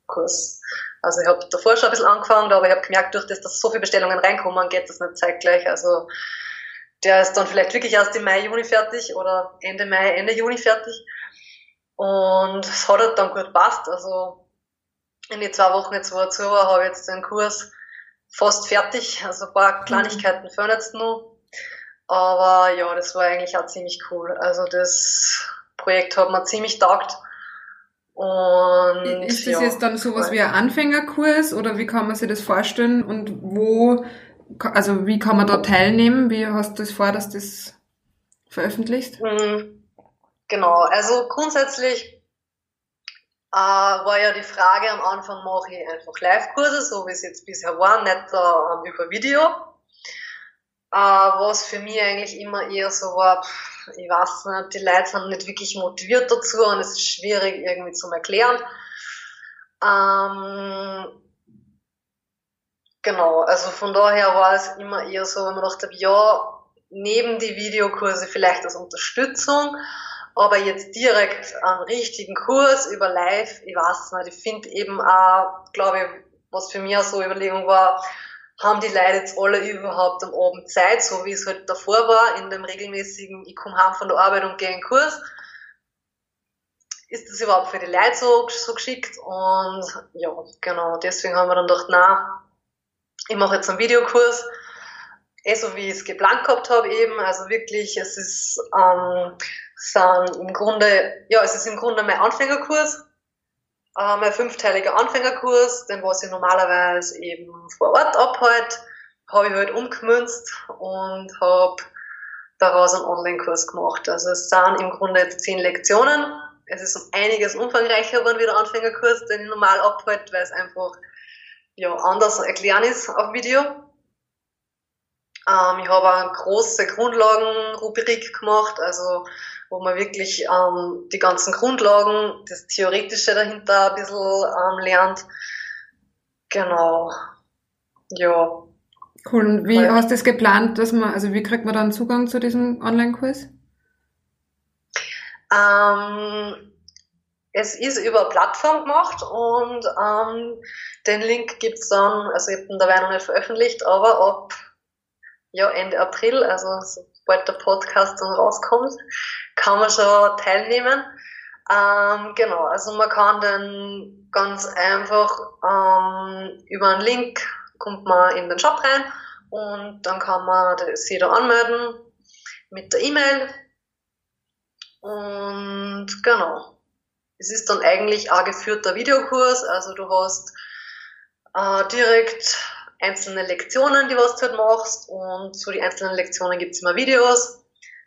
Kurs. Also ich habe davor schon ein bisschen angefangen, aber ich habe gemerkt, durch das, dass so viele Bestellungen reinkommen, geht das nicht zeitgleich. Also der ist dann vielleicht wirklich erst im Mai, Juni fertig oder Ende Mai, Ende Juni fertig. Und es hat halt dann gut gepasst. Also in den zwei Wochen jetzt, wo er zu war, habe ich jetzt den Kurs fast fertig. Also ein paar mhm. Kleinigkeiten fehlen jetzt noch. Aber ja, das war eigentlich auch ziemlich cool. Also das Projekt hat mir ziemlich taugt. Und, ist das ja, jetzt dann sowas wie ein Anfängerkurs oder wie kann man sich das vorstellen und wo, also wie kann man da teilnehmen? Wie hast du das vor, dass das veröffentlicht? Mhm. Genau, also grundsätzlich äh, war ja die Frage am Anfang, mache ich einfach Live-Kurse, so wie es jetzt bisher war, nicht äh, über Video. Äh, was für mich eigentlich immer eher so war, ich weiß nicht, die Leute sind nicht wirklich motiviert dazu und es ist schwierig irgendwie zu erklären. Ähm, genau, also von daher war es immer eher so, wenn man dachte, ja, neben die Videokurse vielleicht als Unterstützung, aber jetzt direkt einen richtigen Kurs über Live, ich weiß nicht, ich finde eben auch, glaube ich, was für mich auch so Überlegung war, haben die Leute jetzt alle überhaupt am Abend Zeit, so wie es halt davor war, in dem regelmäßigen, ich komme heim von der Arbeit und gehe in den Kurs. Ist das überhaupt für die Leute so, so geschickt? Und ja, genau, deswegen haben wir dann gedacht, na, ich mache jetzt einen Videokurs, eh so wie ich es geplant gehabt habe eben, also wirklich, es ist, ähm, sind im Grunde, ja, es ist im Grunde mein Anfängerkurs, äh, mein fünfteiliger Anfängerkurs, den was ich normalerweise eben vor Ort abhalte, habe ich halt umgemünzt und habe daraus einen Online-Kurs gemacht. Also es sind im Grunde jetzt zehn Lektionen. Es ist um einiges umfangreicher geworden wie der Anfängerkurs, den ich normal abhalte, weil es einfach ja, anders erklären ist auf Video. Ähm, ich habe eine große Grundlagenrubrik gemacht, also wo man wirklich ähm, die ganzen Grundlagen, das Theoretische dahinter ein bisschen ähm, lernt. Genau. Ja. Cool. Und wie Weil, hast du es geplant, dass man, also wie kriegt man dann Zugang zu diesem Online-Kurs? Ähm, es ist über eine Plattform gemacht und ähm, den Link gibt's dann, also ich habe den dabei noch nicht veröffentlicht, aber ab ja, Ende April, also sobald der Podcast dann rauskommt, kann man schon teilnehmen. Ähm, genau, also man kann dann ganz einfach ähm, über einen Link kommt man in den Shop rein und dann kann man sich da anmelden mit der E-Mail. Und genau. Es ist dann eigentlich ein geführter Videokurs, also du hast äh, direkt einzelne Lektionen, die was du halt machst und zu den einzelnen Lektionen gibt es immer Videos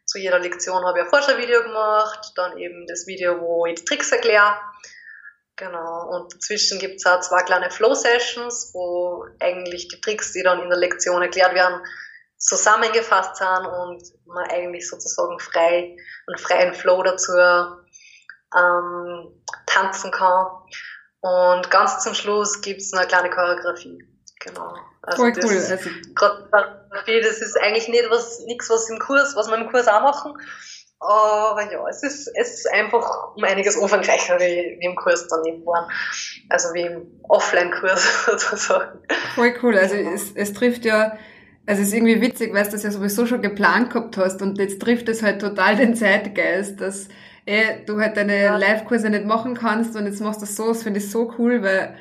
zu jeder Lektion habe ich ein Forschervideo gemacht, dann eben das Video, wo ich die Tricks erkläre. Genau, und dazwischen gibt es auch zwei kleine Flow-Sessions, wo eigentlich die Tricks, die dann in der Lektion erklärt werden, zusammengefasst sind und man eigentlich sozusagen frei, einen freien Flow dazu ähm, tanzen kann. Und ganz zum Schluss gibt es eine kleine Choreografie. Genau. Also Voll cool. Also, Fotografie, das ist eigentlich nicht was, nichts, was im Kurs, was wir im Kurs auch machen. Aber ja, es ist, es ist einfach um einiges umfangreicher wie, wie im Kurs daneben waren. Also wie im Offline-Kurs <laughs> sozusagen. Voll cool. Also es, es trifft ja, also es ist irgendwie witzig, weil du das ja sowieso schon geplant gehabt hast und jetzt trifft es halt total den Zeitgeist, dass eh, du halt deine ja. Live-Kurse nicht machen kannst und jetzt machst du das so, das finde ich so cool, weil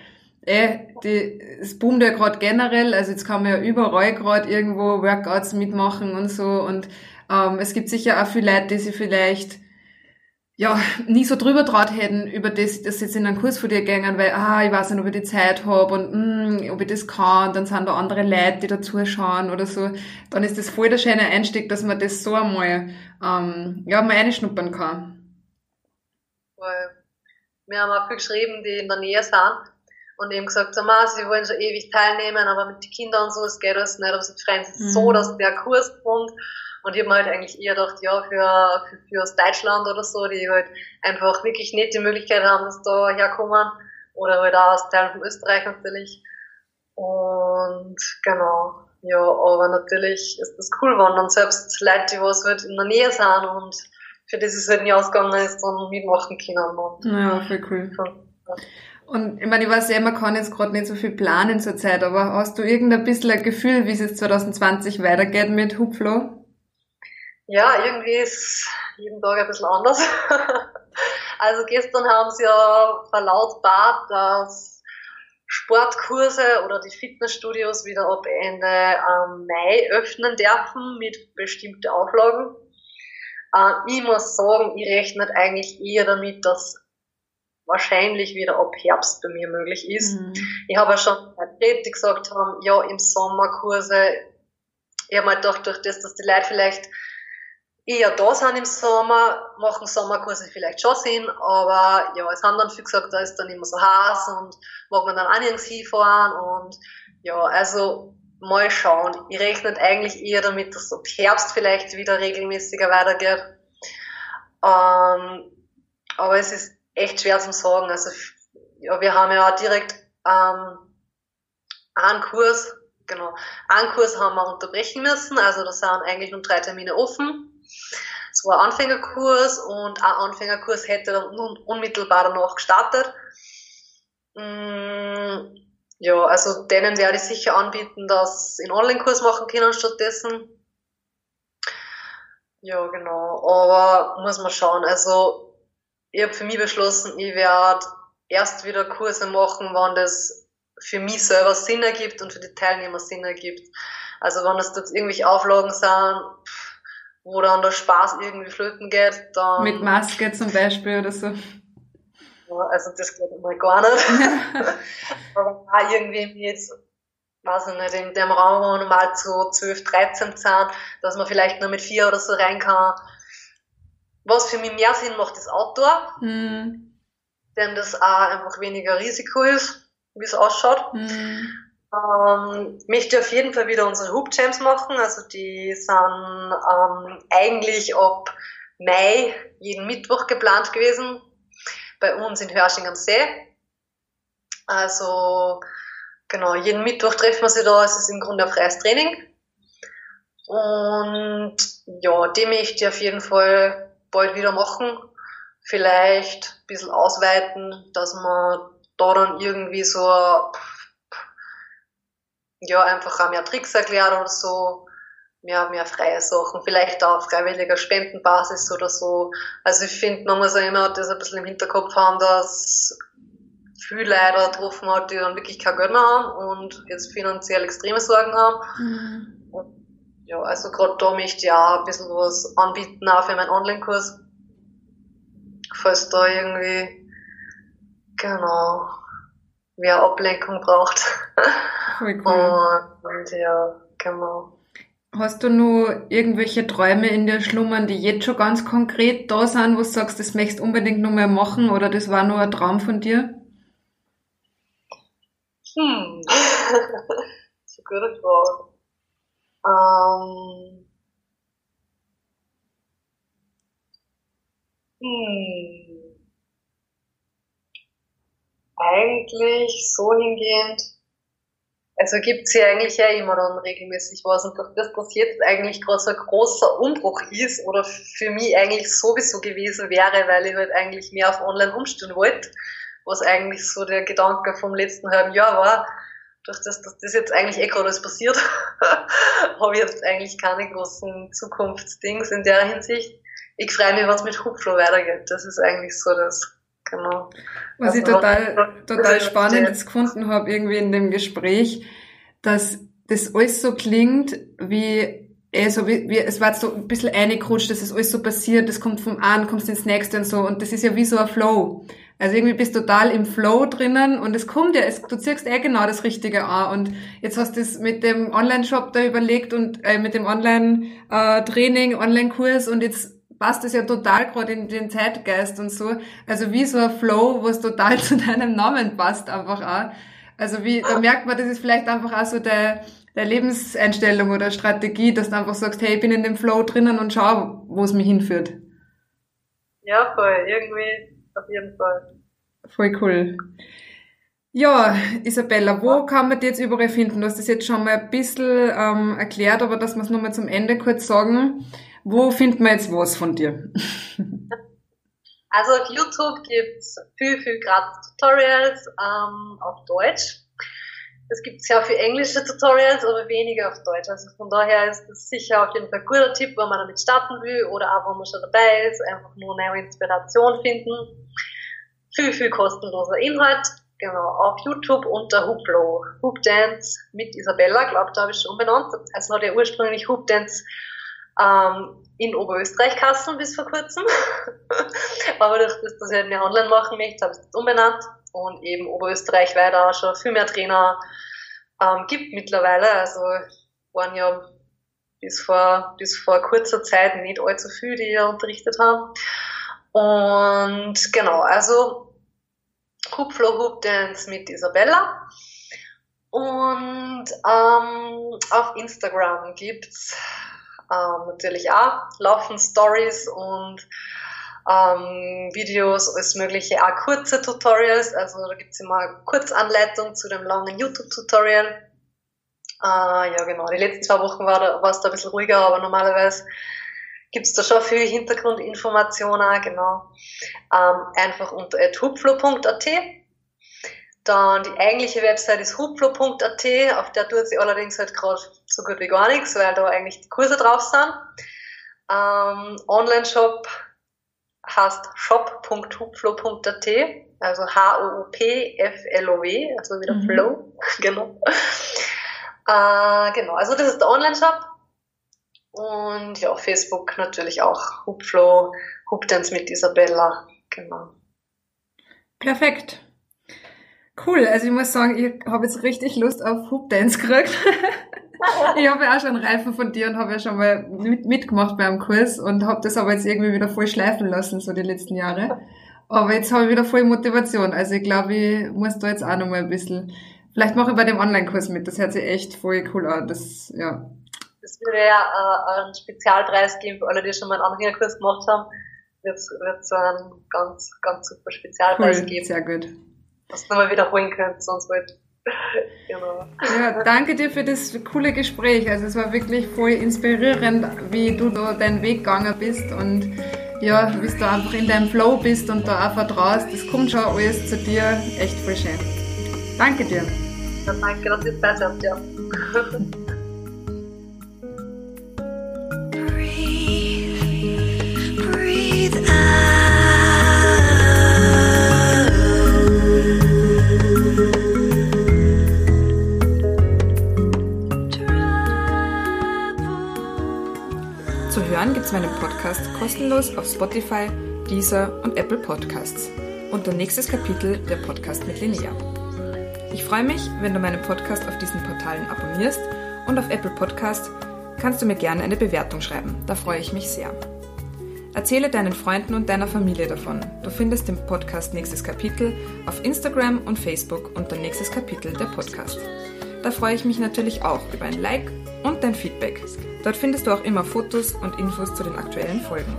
eh, die, es boomt ja gerade generell, also jetzt kann man ja überall gerade irgendwo Workouts mitmachen und so und ähm, es gibt sicher auch viele Leute, die sich vielleicht ja, nie so drüber traut hätten, über das, das jetzt in einen Kurs von dir gängen, weil, ah, ich weiß nicht, ob ich die Zeit habe und mm, ob ich das kann, dann sind da andere Leute, die da zuschauen oder so. Dann ist das voll der schöne Einstieg, dass man das so einmal, ähm, ja, mal reinschnuppern kann. Weil wir haben auch viel geschrieben, die in der Nähe sind und eben gesagt haben, ah, sie wollen schon ewig teilnehmen, aber mit den Kindern und so, es geht alles nicht, aber sie freuen sich mhm. so, dass der Kurs kommt. Und ich habe mir halt eigentlich eher gedacht, ja, für, für, für aus Deutschland oder so, die halt einfach wirklich nicht die Möglichkeit haben, dass da herkommen. Oder halt auch aus Teilen von Österreich natürlich. Und genau, ja, aber natürlich ist das cool, wenn dann selbst Leute, die was halt in der Nähe sind und für das es halt nie ausgegangen ist, dann mitmachen können. Und ja, voll cool. Ja. Und ich meine, ich weiß ja, man kann jetzt gerade nicht so viel planen zur Zeit, aber hast du irgendein bisschen ein Gefühl, wie es jetzt 2020 weitergeht mit Hupflo? Ja, irgendwie ist jeden Tag ein bisschen anders. <laughs> also gestern haben sie ja verlautbart, dass Sportkurse oder die Fitnessstudios wieder ab Ende ähm, Mai öffnen dürfen mit bestimmten Auflagen. Äh, ich muss sagen, ich rechne eigentlich eher damit, dass wahrscheinlich wieder ab Herbst bei mir möglich ist. Mhm. Ich habe ja schon die gesagt haben, ja, im Sommerkurse, ich habe mal gedacht, durch das, dass die Leute vielleicht eher da sind im Sommer, machen Sommerkurse vielleicht schon Sinn, aber ja, es haben dann viel gesagt, da ist dann immer so heiß und mag man dann auch nirgends hinfahren und ja, also mal schauen. Ich rechne eigentlich eher damit, dass ab Herbst vielleicht wieder regelmäßiger weitergeht. Ähm, aber es ist echt schwer zu sagen. Also ja, wir haben ja direkt ähm, einen Kurs, genau, einen Kurs haben wir unterbrechen müssen. Also da sind eigentlich nur drei Termine offen. Es war ein Anfängerkurs und ein Anfängerkurs hätte dann unmittelbar danach gestartet. Mm, ja, also denen werde ich sicher anbieten, dass sie einen Online-Kurs machen können stattdessen. Ja, genau. Aber muss man schauen. Also ich habe für mich beschlossen, ich werde erst wieder Kurse machen, wann das für mich selber Sinn ergibt und für die Teilnehmer Sinn ergibt. Also wenn das jetzt irgendwelche Auflagen sind, wo dann der Spaß irgendwie flöten geht, dann... Mit Maske zum Beispiel oder so. Ja, also das geht mal gar nicht. <laughs> <laughs> Aber auch irgendwie jetzt, weiß ich nicht, in dem Raum, wo wir mal zu 12, 13 sind, dass man vielleicht nur mit vier oder so rein kann. Was für mich mehr Sinn macht, ist Outdoor. Mhm. Denn das auch einfach weniger Risiko ist, wie es ausschaut. Mhm. Ähm, möchte auf jeden Fall wieder unsere Hoop Jams machen. Also die sind ähm, eigentlich ab Mai jeden Mittwoch geplant gewesen. Bei uns in Hörsching am See. Also genau, jeden Mittwoch treffen wir sie da. Es ist im Grunde ein freies Training. Und ja, die möchte ich auf jeden Fall bald wieder machen. Vielleicht ein bisschen ausweiten, dass man da dann irgendwie so ja, einfach auch mehr Tricks erklärt oder so, mehr, mehr freie Sachen, vielleicht auch auf freiwilliger Spendenbasis oder so. Also ich finde, man muss ja immer das ein bisschen im Hinterkopf haben, dass viele Leute getroffen hat, die dann wirklich kein Geld mehr haben und jetzt finanziell extreme Sorgen haben. Mhm. Ja, also gerade da möchte ich auch ein bisschen was anbieten, auch für meinen Online-Kurs. Falls da irgendwie, genau, wer Ablenkung braucht. Cool. Und, ja, genau. Hast du nur irgendwelche Träume in dir schlummern, die jetzt schon ganz konkret da sind, wo du sagst, das möchtest du unbedingt noch mehr machen oder das war nur ein Traum von dir? Hm, <laughs> das ist eine gute Frage. Ähm, hm, eigentlich so hingehend, also gibt's ja eigentlich ja immer dann regelmäßig was und dass das jetzt eigentlich gerade so ein großer Umbruch ist oder für mich eigentlich sowieso gewesen wäre, weil ich halt eigentlich mehr auf online umstellen wollte, was eigentlich so der Gedanke vom letzten halben Jahr war. Durch das, dass das jetzt eigentlich eh gerade passiert, <laughs> habe ich jetzt eigentlich keine großen Zukunftsdings in der Hinsicht. Ich freue mich, was mit Hupflo weitergeht. Das ist eigentlich so das Genau. Was also, ich total, total spannend jetzt gefunden habe, irgendwie in dem Gespräch, dass das alles so klingt, wie, eh so wie, wie, es war jetzt so ein bisschen eingerutscht, dass es alles so passiert, das kommt vom einen, kommst ins nächste und so, und das ist ja wie so ein Flow. Also irgendwie bist du total im Flow drinnen und es kommt ja, es, du ziehst eh genau das Richtige an und jetzt hast du es mit dem Online-Shop da überlegt und äh, mit dem Online-Training, äh, Online-Kurs und jetzt passt das ja total gerade in den Zeitgeist und so. Also wie so ein Flow, was total <laughs> zu deinem Namen passt einfach auch. Also wie, da merkt man, das ist vielleicht einfach auch so der, der Lebenseinstellung oder Strategie, dass du einfach sagst, hey, ich bin in dem Flow drinnen und schau, wo es mich hinführt. Ja, voll, irgendwie, auf jeden Fall. Voll cool. Ja, Isabella, wo kann man die jetzt überall finden? Du hast das jetzt schon mal ein bisschen ähm, erklärt, aber dass wir es nochmal zum Ende kurz sagen. Wo findet man jetzt was von dir? <laughs> Also auf YouTube gibt's viel, viel gratis Tutorials ähm, auf Deutsch. Es gibt sehr viele englische Tutorials, aber weniger auf Deutsch. Also von daher ist das sicher auf jeden Fall ein guter Tipp, wenn man damit starten will oder auch wenn man schon dabei ist, einfach nur neue Inspiration finden. Viel, viel kostenloser Inhalt. Genau, auf YouTube unter Hooplo. Hoop Dance mit Isabella, glaubt, da habe ich schon benannt. Also hat ja ursprünglich Hoop Dance ähm, in Oberösterreich Kassen bis vor kurzem. <laughs> Aber durch das, dass ich halt mehr online machen möchte, habe ich es umbenannt und eben Oberösterreich, weil da schon viel mehr Trainer ähm, gibt mittlerweile. Also waren ja bis vor, bis vor kurzer Zeit nicht allzu viel, die ja unterrichtet haben. Und genau, also Hoop Flow Hoop Dance mit Isabella. Und ähm, auf Instagram gibt's ähm, natürlich auch laufen Stories und ähm, Videos, alles mögliche, auch kurze Tutorials, also da gibt's immer Kurzanleitung zu dem langen YouTube-Tutorial. Äh, ja genau, die letzten zwei Wochen war da, war es da ein bisschen ruhiger, aber normalerweise gibt's da schon viel Hintergrundinformationen, genau. Ähm, einfach unter hubflow.at dann die eigentliche Website ist huplo.at, auf der tut sie allerdings halt gerade so gut wie gar nichts, weil da eigentlich die Kurse drauf sind. Ähm, Online-Shop heißt shop.hupflow.at, also H-O-O-P-F-L-O-W, also wieder mhm. Flow, <laughs> genau. Äh, genau, also das ist der Online-Shop. Und ja, Facebook natürlich auch, Hupflow, Hupdance mit Isabella, genau. Perfekt. Cool, also ich muss sagen, ich habe jetzt richtig Lust auf Hoop Dance gekriegt. <laughs> <laughs> ich habe ja auch schon einen Reifen von dir und habe ja schon mal mit, mitgemacht beim Kurs und habe das aber jetzt irgendwie wieder voll schleifen lassen, so die letzten Jahre. Aber jetzt habe ich wieder voll Motivation. Also ich glaube, ich muss da jetzt auch noch mal ein bisschen, vielleicht mache ich bei dem Online-Kurs mit, das hört sich echt voll cool an. Das, ja. Das würde ja äh, einen Spezialpreis geben für alle, die schon mal einen Anfängerkurs gemacht haben. Wird es einen ganz, ganz super Spezialpreis cool, geben. Sehr gut was du mal wiederholen könnt, sonst wird. <laughs> genau. Ja, danke dir für das coole Gespräch. Also es war wirklich voll inspirierend, wie du da deinen Weg gegangen bist und ja, wie du einfach in deinem Flow bist und da auch vertraust. Das kommt schon alles zu dir. Echt voll schön. Danke dir. Ja, danke, dass ihr Zeit habt, ja. breathe, breathe out. Hören gibt es meinen Podcast kostenlos auf Spotify, Deezer und Apple Podcasts. Unter nächstes Kapitel der Podcast mit Linnea. Ich freue mich, wenn du meinen Podcast auf diesen Portalen abonnierst und auf Apple Podcast kannst du mir gerne eine Bewertung schreiben. Da freue ich mich sehr. Erzähle deinen Freunden und deiner Familie davon. Du findest den Podcast Nächstes Kapitel auf Instagram und Facebook unter Nächstes Kapitel der Podcast. Da freue ich mich natürlich auch über ein Like und dein Feedback. Dort findest du auch immer Fotos und Infos zu den aktuellen Folgen.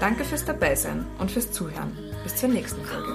Danke fürs Dabeisein und fürs Zuhören. Bis zur nächsten Folge.